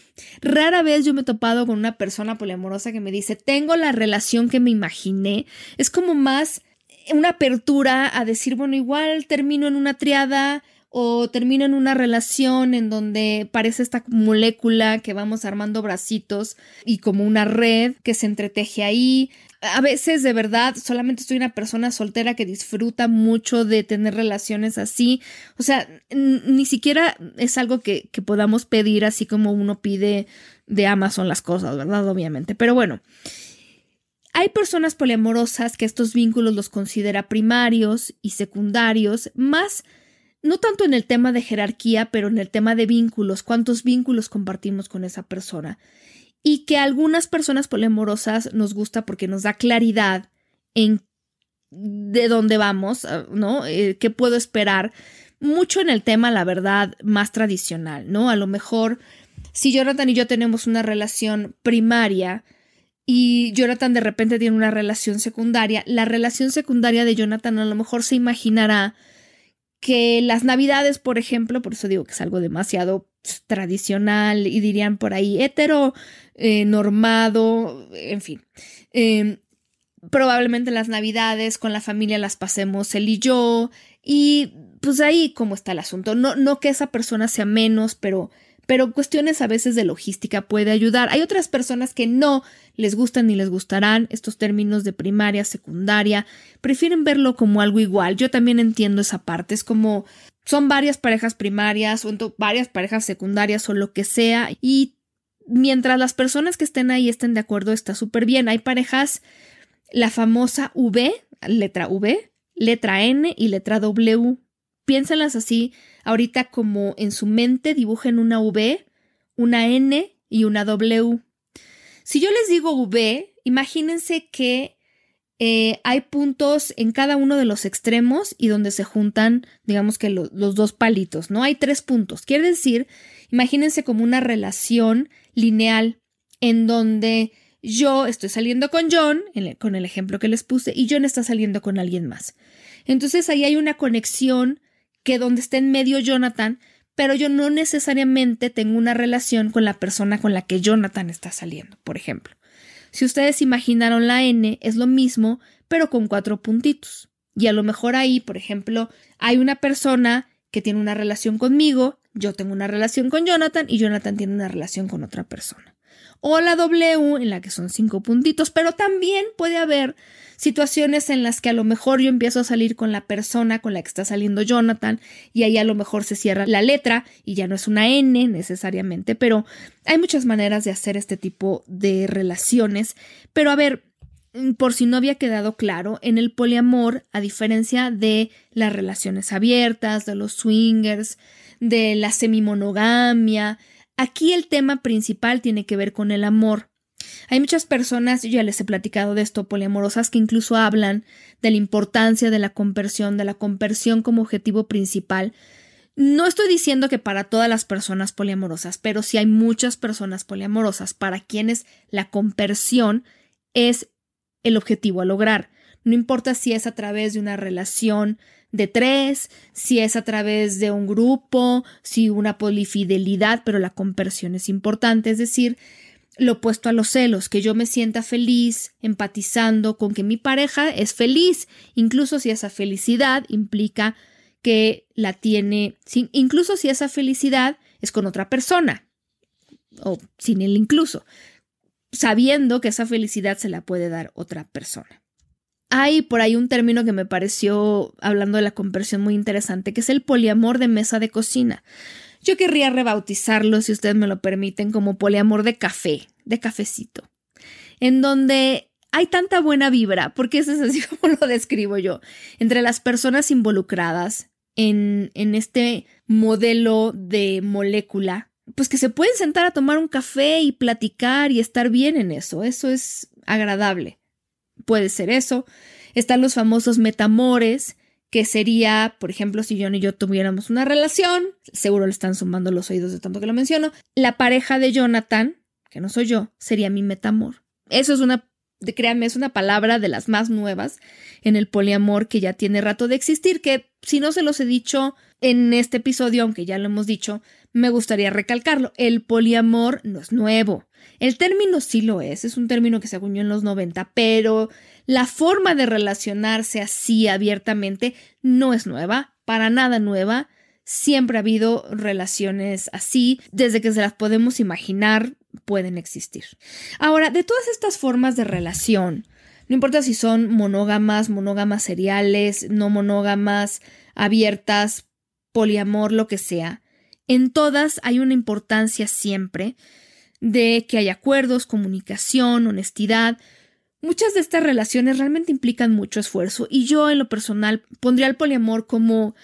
rara vez yo me he topado con una persona poliamorosa que me dice, tengo la relación que me imaginé. Es como más una apertura a decir, bueno, igual termino en una triada o termina en una relación en donde parece esta molécula que vamos armando bracitos y como una red que se entreteje ahí. A veces de verdad solamente soy una persona soltera que disfruta mucho de tener relaciones así. O sea, ni siquiera es algo que, que podamos pedir así como uno pide de Amazon las cosas, ¿verdad? Obviamente. Pero bueno. Hay personas poliamorosas que estos vínculos los considera primarios y secundarios, más no tanto en el tema de jerarquía, pero en el tema de vínculos, cuántos vínculos compartimos con esa persona. Y que a algunas personas polemorosas nos gusta porque nos da claridad en de dónde vamos, ah, ¿no? Eh, ¿Qué puedo esperar? Mucho en el tema, la verdad, más tradicional, ¿no? A lo mejor, si Jonathan y yo tenemos una relación primaria, y Jonathan de repente tiene una relación secundaria, la relación secundaria de Jonathan a lo mejor se imaginará que las navidades, por ejemplo, por eso digo que es algo demasiado tradicional y dirían por ahí hetero, eh, normado, en fin. Em, probablemente las navidades con la familia las pasemos él y yo y pues ahí como está el asunto. No, no que esa persona sea menos, pero pero cuestiones a veces de logística puede ayudar. Hay otras personas que no les gustan ni les gustarán estos términos de primaria, secundaria, prefieren verlo como algo igual. Yo también entiendo esa parte, es como son varias parejas primarias o varias parejas secundarias o lo que sea y mientras las personas que estén ahí estén de acuerdo está súper bien. Hay parejas, la famosa V, letra V, letra N y letra W. Piénsenlas así, ahorita como en su mente dibujen una V, una N y una W. Si yo les digo V, imagínense que eh, hay puntos en cada uno de los extremos y donde se juntan, digamos que los dos palitos, ¿no? Hay tres puntos. Quiere decir, imagínense como una relación lineal en donde yo estoy saliendo con John, con el ejemplo que les puse, y John está saliendo con alguien más. Entonces ahí hay una conexión que donde está en medio Jonathan, pero yo no necesariamente tengo una relación con la persona con la que Jonathan está saliendo, por ejemplo. Si ustedes imaginaron la N, es lo mismo, pero con cuatro puntitos. Y a lo mejor ahí, por ejemplo, hay una persona que tiene una relación conmigo, yo tengo una relación con Jonathan y Jonathan tiene una relación con otra persona o la W en la que son cinco puntitos, pero también puede haber situaciones en las que a lo mejor yo empiezo a salir con la persona con la que está saliendo Jonathan y ahí a lo mejor se cierra la letra y ya no es una N necesariamente, pero hay muchas maneras de hacer este tipo de relaciones. Pero a ver, mm, por si no había quedado claro, en el poliamor, a diferencia de las relaciones abiertas, de los swingers, de la semimonogamia, aquí el tema principal tiene que ver con el amor. Hay muchas personas, yo ya les he platicado de esto, poliamorosas, que incluso hablan de la importancia de la conversión, de la conversión como objetivo principal. No estoy diciendo que para todas las personas poliamorosas, pero sí hay muchas personas poliamorosas para quienes la conversión es el objetivo a lograr. No importa si es a través de una relación de tres, si es a través de un grupo, si una polifidelidad, pero la conversión es importante, es decir, lo opuesto a los celos, que yo me sienta feliz empatizando con que mi pareja es feliz, incluso si esa felicidad implica que la tiene, incluso si esa felicidad es con otra persona, o sin él incluso, sabiendo que esa felicidad se la puede dar otra persona. Hay por ahí un término que me pareció, hablando de la conversión, muy interesante, que es el poliamor de mesa de cocina. Yo querría rebautizarlo, si ustedes me lo permiten, como poliamor de café, de cafecito, en donde hay tanta buena vibra, porque eso es así (laughs) como lo describo yo, entre las personas involucradas en, en este modelo de molécula, pues que se pueden sentar a tomar un café y platicar y estar bien en eso, eso es agradable. Puede ser eso. Están los famosos metamores, que sería, por ejemplo, si John y yo tuviéramos una relación, seguro le están sumando los oídos de tanto que lo menciono, la pareja de Jonathan, que no soy yo, sería mi metamor. Eso es una, créanme, es una palabra de las más nuevas en el poliamor que ya tiene rato de existir, que si no se los he dicho en este episodio, aunque ya lo hemos dicho, me gustaría recalcarlo. El poliamor no es nuevo. El término sí lo es, es un término que se acuñó en los 90, pero la forma de relacionarse así abiertamente no es nueva, para nada nueva. Siempre ha habido relaciones así, desde que se las podemos imaginar, pueden existir. Ahora, de todas estas formas de relación, no importa si son monógamas, monógamas seriales, no monógamas, abiertas, poliamor, lo que sea, en todas hay una importancia siempre de que haya acuerdos, comunicación, honestidad, Muchas de estas relaciones realmente implican mucho esfuerzo y yo en lo personal pondría el poliamor como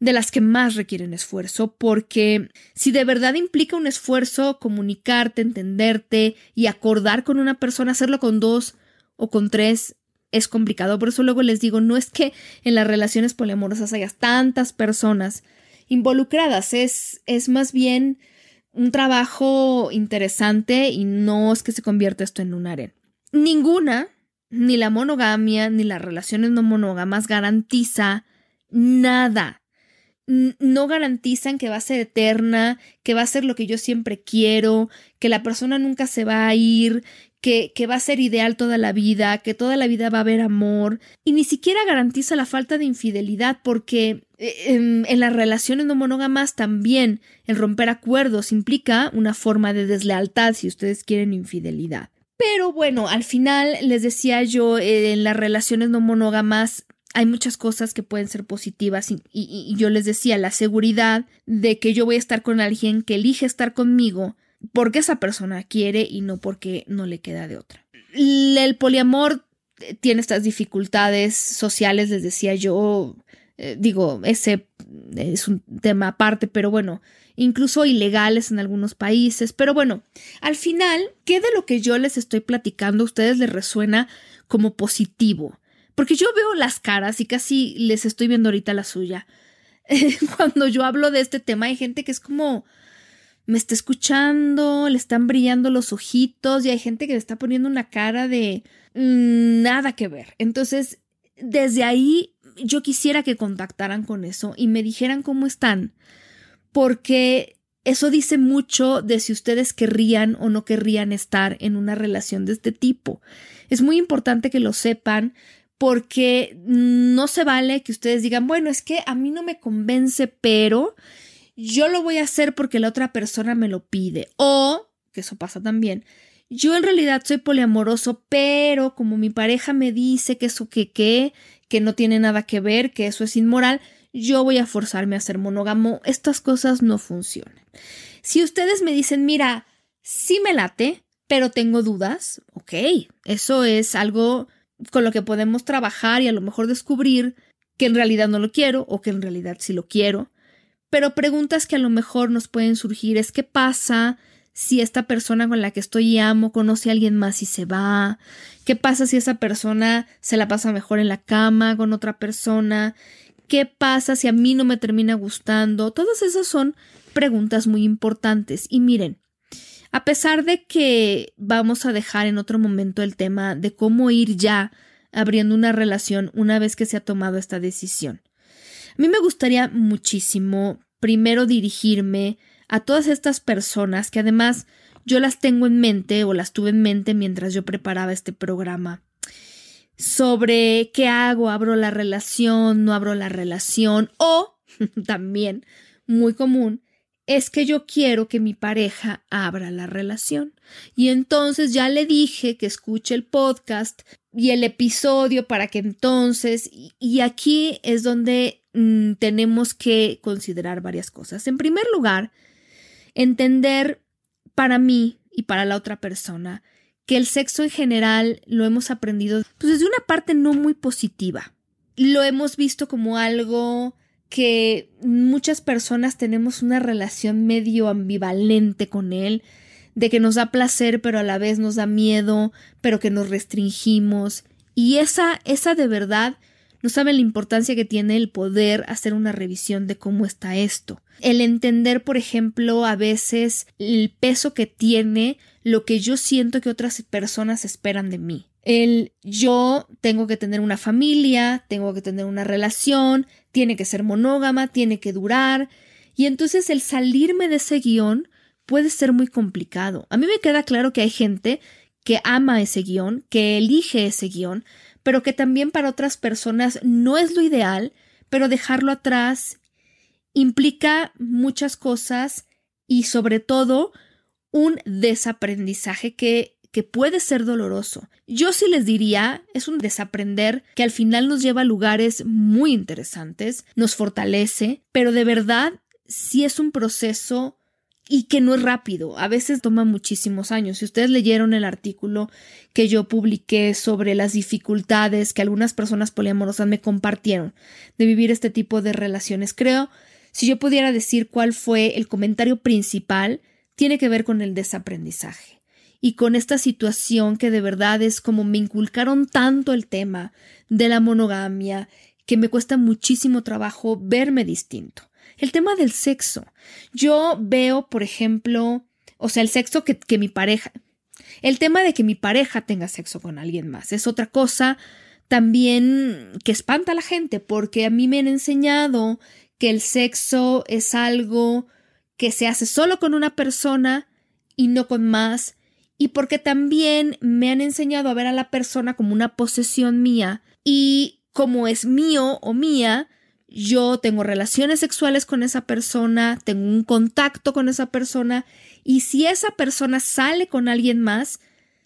de las que más requieren esfuerzo porque si de verdad implica un esfuerzo comunicarte, entenderte y acordar con una persona, hacerlo con dos o con tres es complicado. Por eso luego les digo, no es que en las relaciones poliamorosas haya tantas personas involucradas, es, es más bien un trabajo interesante y no es que se convierta esto en un arena. Ninguna, ni la monogamia, ni las relaciones no monógamas garantiza nada. No garantizan que va a ser eterna, que va a ser lo que yo siempre quiero, que la persona nunca se va a ir, que, va a ser ideal toda la vida, que toda la vida va a haber amor, y ni siquiera garantiza la falta de infidelidad, porque eh, en, en, las relaciones no monógamas también el romper acuerdos implica una forma de deslealtad si ustedes quieren infidelidad. Pero bueno, al final les decía yo, eh, en las relaciones no monógamas hay muchas cosas que pueden ser positivas y, yo les decía, la seguridad de que yo voy a estar con alguien que elige estar conmigo porque esa persona quiere y no porque no le queda de otra. El poliamor tiene estas dificultades sociales, les decía yo, eh, digo, ese es un tema aparte, pero bueno, incluso ilegales en algunos países. Pero bueno, al final, ¿qué de lo que yo les estoy platicando a ustedes les resuena como positivo? Porque yo veo las caras y casi les estoy viendo ahorita la suya. (laughs) Cuando yo hablo de este tema hay gente que es como me está escuchando, le están brillando los ojitos y hay gente que le está poniendo una cara de mm, nada que ver. Entonces, desde ahí yo quisiera que contactaran con eso y me dijeran cómo están porque eso dice mucho de si ustedes querrían o no querrían estar en una relación de este tipo. Es muy importante que lo sepan porque no se vale que ustedes digan, bueno, es que a mí no me convence, pero yo lo voy a hacer porque la otra persona me lo pide. O, que eso pasa también, yo en realidad soy poliamoroso, pero como mi pareja me dice que eso que qué, que no tiene nada que ver, que eso es inmoral, yo voy a forzarme a ser monógamo. Estas cosas no funcionan. Si ustedes me dicen, mira, sí me late, pero tengo dudas, ok, eso es algo con lo que podemos trabajar y a lo mejor descubrir que en realidad no lo quiero o que en realidad sí lo quiero. Pero preguntas que a lo mejor nos pueden surgir es qué pasa si esta persona con la que estoy y amo conoce a alguien más y se va? ¿Qué pasa si esa persona se la pasa mejor en la cama con otra persona? ¿Qué pasa si a mí no me termina gustando? Todas esas son preguntas muy importantes. Y miren, a pesar de que vamos a dejar en otro momento el tema de cómo ir ya abriendo una relación una vez que se ha tomado esta decisión. A mí me gustaría muchísimo primero dirigirme a todas estas personas que además yo las tengo en mente o las tuve en mente mientras yo preparaba este programa sobre qué hago, abro la relación, no abro la relación o (laughs) también muy común es que yo quiero que mi pareja abra la relación. Y entonces ya le dije que escuche el podcast y el episodio para que entonces, y, aquí es donde mm, tenemos que considerar varias cosas. En primer lugar, entender para mí y para la otra persona que el sexo en general lo hemos aprendido pues, desde una parte no muy positiva. Lo hemos visto como algo que muchas personas tenemos una relación medio ambivalente con él, de que nos da placer pero a la vez nos da miedo, pero que nos restringimos. Y esa, esa de verdad no saben la importancia que tiene el poder hacer una revisión de cómo está esto. El entender, por ejemplo, a veces el peso que tiene lo que yo siento que otras personas esperan de mí. El yo tengo que tener una familia, tengo que tener una relación, tiene que ser monógama, tiene que durar. Y entonces el salirme de ese guion puede ser muy complicado. A mí me queda claro que hay gente que ama ese guion, que elige ese guion, pero que también para otras personas no es lo ideal, pero dejarlo atrás implica muchas cosas y sobre todo un desaprendizaje que que puede ser doloroso. Yo sí les diría, es un desaprender que al final nos lleva a lugares muy interesantes, nos fortalece, pero de verdad sí es un proceso y que no es rápido, a veces toma muchísimos años. Si ustedes leyeron el artículo que yo publiqué sobre las dificultades que algunas personas poliamorosas me compartieron de vivir este tipo de relaciones, creo, si yo pudiera decir cuál fue el comentario principal, tiene que ver con el desaprendizaje y con esta situación que de verdad es como me inculcaron tanto el tema de la monogamia que me cuesta muchísimo trabajo verme distinto. El tema del sexo. Yo veo, por ejemplo, o sea, el sexo que, que mi pareja, el tema de que mi pareja tenga sexo con alguien más es otra cosa también que espanta a la gente porque a mí me han enseñado que el sexo es algo que se hace solo con una persona y no con más y porque también me han enseñado a ver a la persona como una posesión mía y como es mío o mía, yo tengo relaciones sexuales con esa persona, tengo un contacto con esa persona y si esa persona sale con alguien más,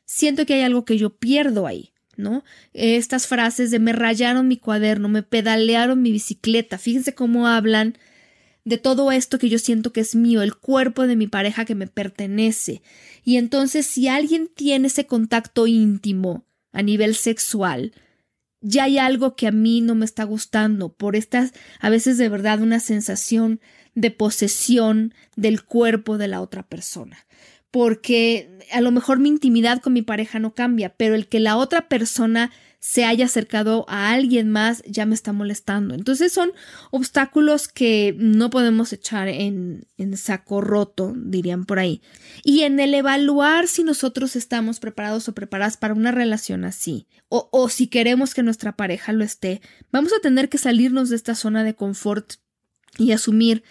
siento que hay algo que yo pierdo ahí, ¿no? Estas frases de me rayaron mi cuaderno, me pedalearon mi bicicleta, fíjense cómo hablan de todo esto que yo siento que es mío, el cuerpo de mi pareja que me pertenece. Y entonces si alguien tiene ese contacto íntimo a nivel sexual, ya hay algo que a mí no me está gustando por estas, a veces de verdad, una sensación de posesión del cuerpo de la otra persona. Porque a lo mejor mi intimidad con mi pareja no cambia, pero el que la otra persona se haya acercado a alguien más ya me está molestando. Entonces son obstáculos que no podemos echar en, en, saco roto, dirían por ahí. Y en el evaluar si nosotros estamos preparados o preparadas para una relación así, o, o si queremos que nuestra pareja lo esté, vamos a tener que salirnos de esta zona de confort y asumir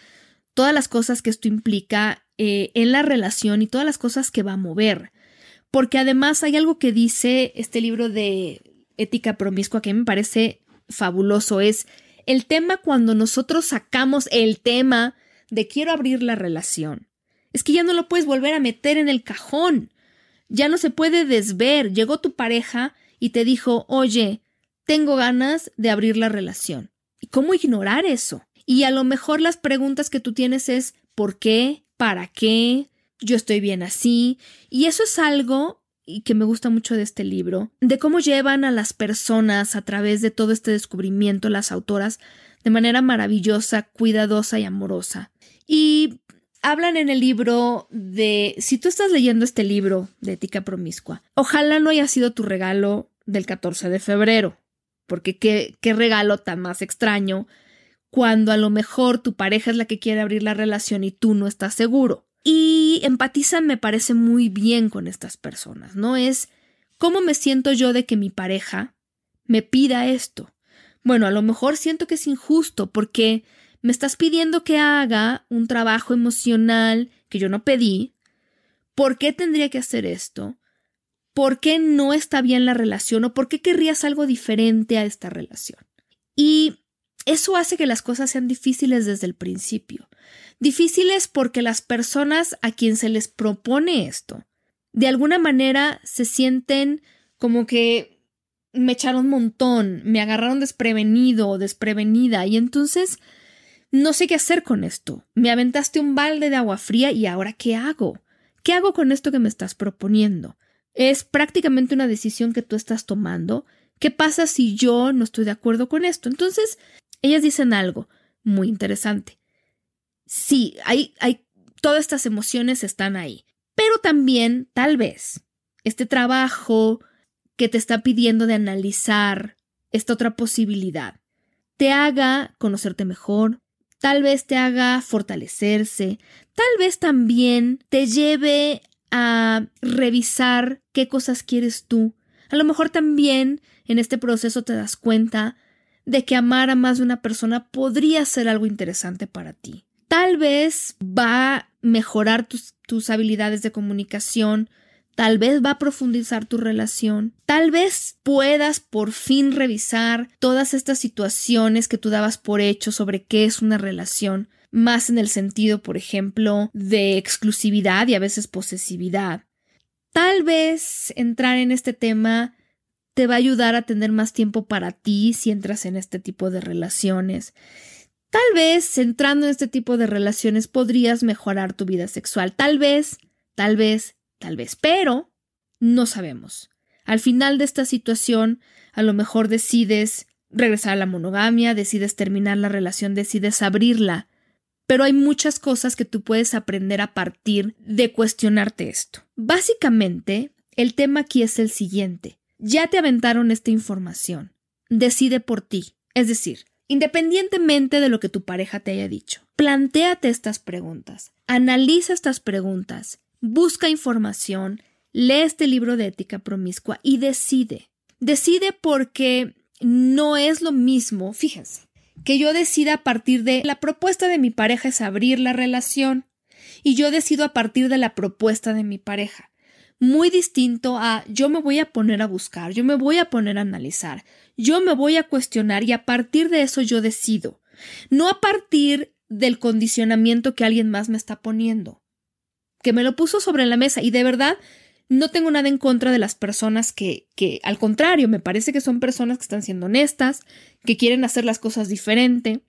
todas las cosas que esto implica eh, en la relación y todas las cosas que va a mover. Porque además hay algo que dice este libro de ética promiscua que me parece fabuloso es el tema cuando nosotros sacamos el tema de quiero abrir la relación. Es que ya no lo puedes volver a meter en el cajón. Ya no se puede desver. Llegó tu pareja y te dijo, oye, tengo ganas de abrir la relación. ¿Y cómo ignorar eso? Y a lo mejor las preguntas que tú tienes es ¿por qué? ¿Para qué? yo estoy bien así. Y eso es algo y que me gusta mucho de este libro, de cómo llevan a las personas a través de todo este descubrimiento las autoras de manera maravillosa, cuidadosa y amorosa. Y hablan en el libro de, si tú estás leyendo este libro de ética promiscua, ojalá no haya sido tu regalo del 14 de febrero, porque qué, qué regalo tan más extraño cuando a lo mejor tu pareja es la que quiere abrir la relación y tú no estás seguro. Y empatizan me parece muy bien con estas personas, ¿no? Es cómo me siento yo de que mi pareja me pida esto. Bueno, a lo mejor siento que es injusto porque me estás pidiendo que haga un trabajo emocional que yo no pedí. ¿Por qué tendría que hacer esto? ¿Por qué no está bien la relación o por qué querrías algo diferente a esta relación? Y eso hace que las cosas sean difíciles desde el principio. Difíciles porque las personas a quien se les propone esto, de alguna manera se sienten como que me echaron un montón, me agarraron desprevenido o desprevenida y entonces no sé qué hacer con esto. Me aventaste un balde de agua fría y ahora ¿qué hago? ¿Qué hago con esto que me estás proponiendo? Es prácticamente una decisión que tú estás tomando. ¿Qué pasa si yo no estoy de acuerdo con esto? Entonces, ellas dicen algo muy interesante sí, hay, hay, todas estas emociones están ahí. Pero también, tal vez, este trabajo que te está pidiendo de analizar esta otra posibilidad te haga conocerte mejor, tal vez te haga fortalecerse, tal vez también te lleve a revisar qué cosas quieres tú. A lo mejor también en este proceso te das cuenta de que amar a más de una persona podría ser algo interesante para ti tal vez va a mejorar tus, tus habilidades de comunicación, tal vez va a profundizar tu relación, tal vez puedas por fin revisar todas estas situaciones que tú dabas por hecho sobre qué es una relación, más en el sentido, por ejemplo, de exclusividad y a veces posesividad. Tal vez entrar en este tema te va a ayudar a tener más tiempo para ti si entras en este tipo de relaciones. Tal vez entrando en este tipo de relaciones podrías mejorar tu vida sexual. Tal vez, tal vez, tal vez, pero no sabemos. Al final de esta situación, a lo mejor decides regresar a la monogamia, decides terminar la relación, decides abrirla. Pero hay muchas cosas que tú puedes aprender a partir de cuestionarte esto. Básicamente, el tema aquí es el siguiente. Ya te aventaron esta información. Decide por ti. Es decir, Independientemente de lo que tu pareja te haya dicho, plantéate estas preguntas, analiza estas preguntas, busca información, lee este libro de ética promiscua y decide. Decide porque no es lo mismo, fíjense, que yo decida a partir de la propuesta de mi pareja es abrir la relación y yo decido a partir de la propuesta de mi pareja muy distinto a yo me voy a poner a buscar, yo me voy a poner a analizar, yo me voy a cuestionar y a partir de eso yo decido, no a partir del condicionamiento que alguien más me está poniendo, que me lo puso sobre la mesa. Y de verdad no tengo nada en contra de las personas que, que al contrario, me parece que son personas que están siendo honestas, que quieren hacer las cosas diferente.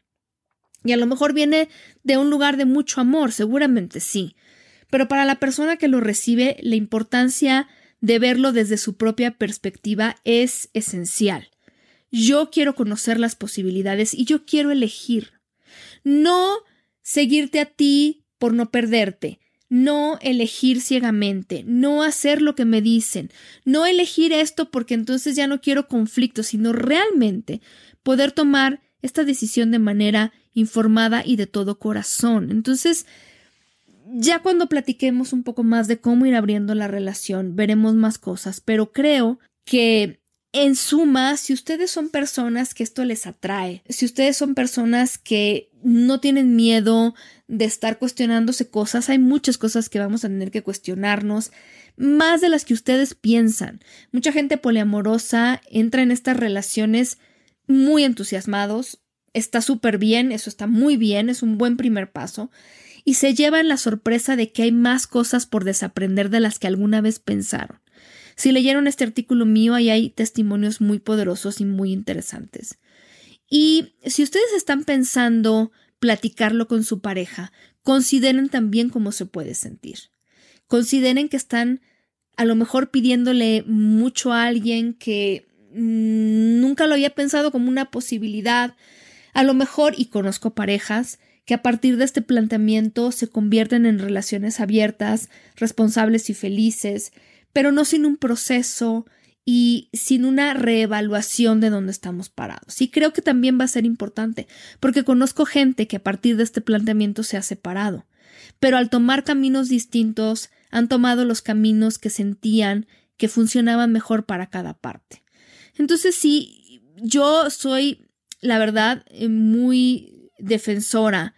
Y a lo mejor viene de un lugar de mucho amor, seguramente sí, pero para la persona que lo recibe, la importancia de verlo desde su propia perspectiva es esencial. Yo quiero conocer las posibilidades y yo quiero elegir. No seguirte a ti por no perderte, no elegir ciegamente, no hacer lo que me dicen, no elegir esto porque entonces ya no quiero conflicto, sino realmente poder tomar esta decisión de manera informada y de todo corazón. Entonces, ya cuando platiquemos un poco más de cómo ir abriendo la relación, veremos más cosas, pero creo que en suma, si ustedes son personas que esto les atrae, si ustedes son personas que no tienen miedo de estar cuestionándose cosas, hay muchas cosas que vamos a tener que cuestionarnos, más de las que ustedes piensan. Mucha gente poliamorosa entra en estas relaciones muy entusiasmados, está súper bien, eso está muy bien, es un buen primer paso y se llevan la sorpresa de que hay más cosas por desaprender de las que alguna vez pensaron. Si leyeron este artículo mío, ahí hay testimonios muy poderosos y muy interesantes. Y si ustedes están pensando platicarlo con su pareja, consideren también cómo se puede sentir. consideren que están a lo mejor pidiéndole mucho a alguien que mm, nunca lo había pensado como una posibilidad. A lo mejor, y conozco parejas, que a partir de este planteamiento se convierten en relaciones abiertas, responsables y felices, pero no sin un proceso y sin una reevaluación de dónde estamos parados. Y creo que también va a ser importante, porque conozco gente que a partir de este planteamiento se ha separado, pero al tomar caminos distintos han tomado los caminos que sentían que funcionaban mejor para cada parte. Entonces sí, yo soy, la verdad, eh, muy defensora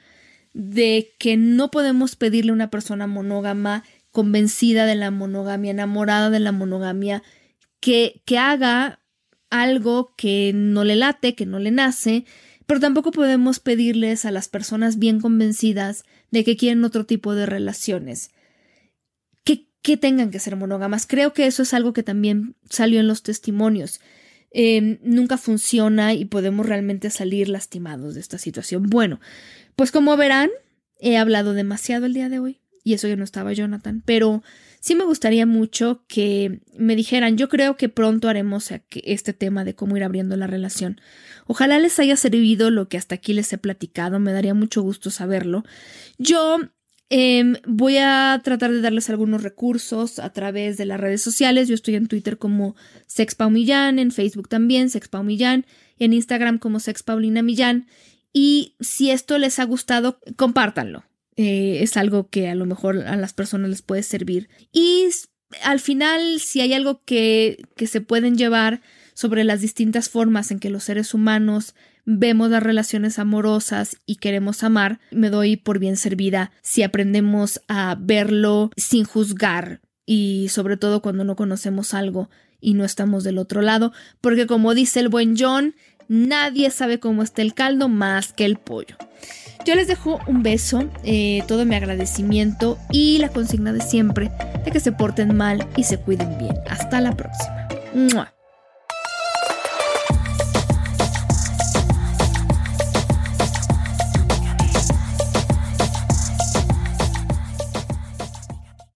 de que no podemos pedirle a una persona monógama convencida de la monogamia, enamorada de la monogamia, que, que haga algo que no le late, que no le nace, pero tampoco podemos pedirles a las personas bien convencidas de que quieren otro tipo de relaciones, que, que tengan que ser monógamas. Creo que eso es algo que también salió en los testimonios. Em, nunca funciona y podemos realmente salir lastimados de esta situación. Bueno, pues como verán, he hablado demasiado el día de hoy y eso que no estaba Jonathan, pero sí me gustaría mucho que me dijeran, yo creo que pronto haremos este tema de cómo ir abriendo la relación. Ojalá les haya servido lo que hasta aquí les he platicado, me daría mucho gusto saberlo. Yo Em, voy a tratar de darles algunos recursos a través de las redes sociales. Yo estoy en Twitter como SexPauMillán, en Facebook también, SexPauMillán, en Instagram como SexPaulinamillán. Y si esto les ha gustado, compártanlo. Eh, es algo que a lo mejor a las personas les puede servir. Y al final, si hay algo que, que se pueden llevar sobre las distintas formas en que los seres humanos vemos las relaciones amorosas y queremos amar, me doy por bien servida si aprendemos a verlo sin juzgar y sobre todo cuando no conocemos algo y no estamos del otro lado, porque como dice el buen John, nadie sabe cómo está el caldo más que el pollo. Yo les dejo un beso, eh, todo mi agradecimiento y la consigna de siempre de que se porten mal y se cuiden bien. Hasta la próxima.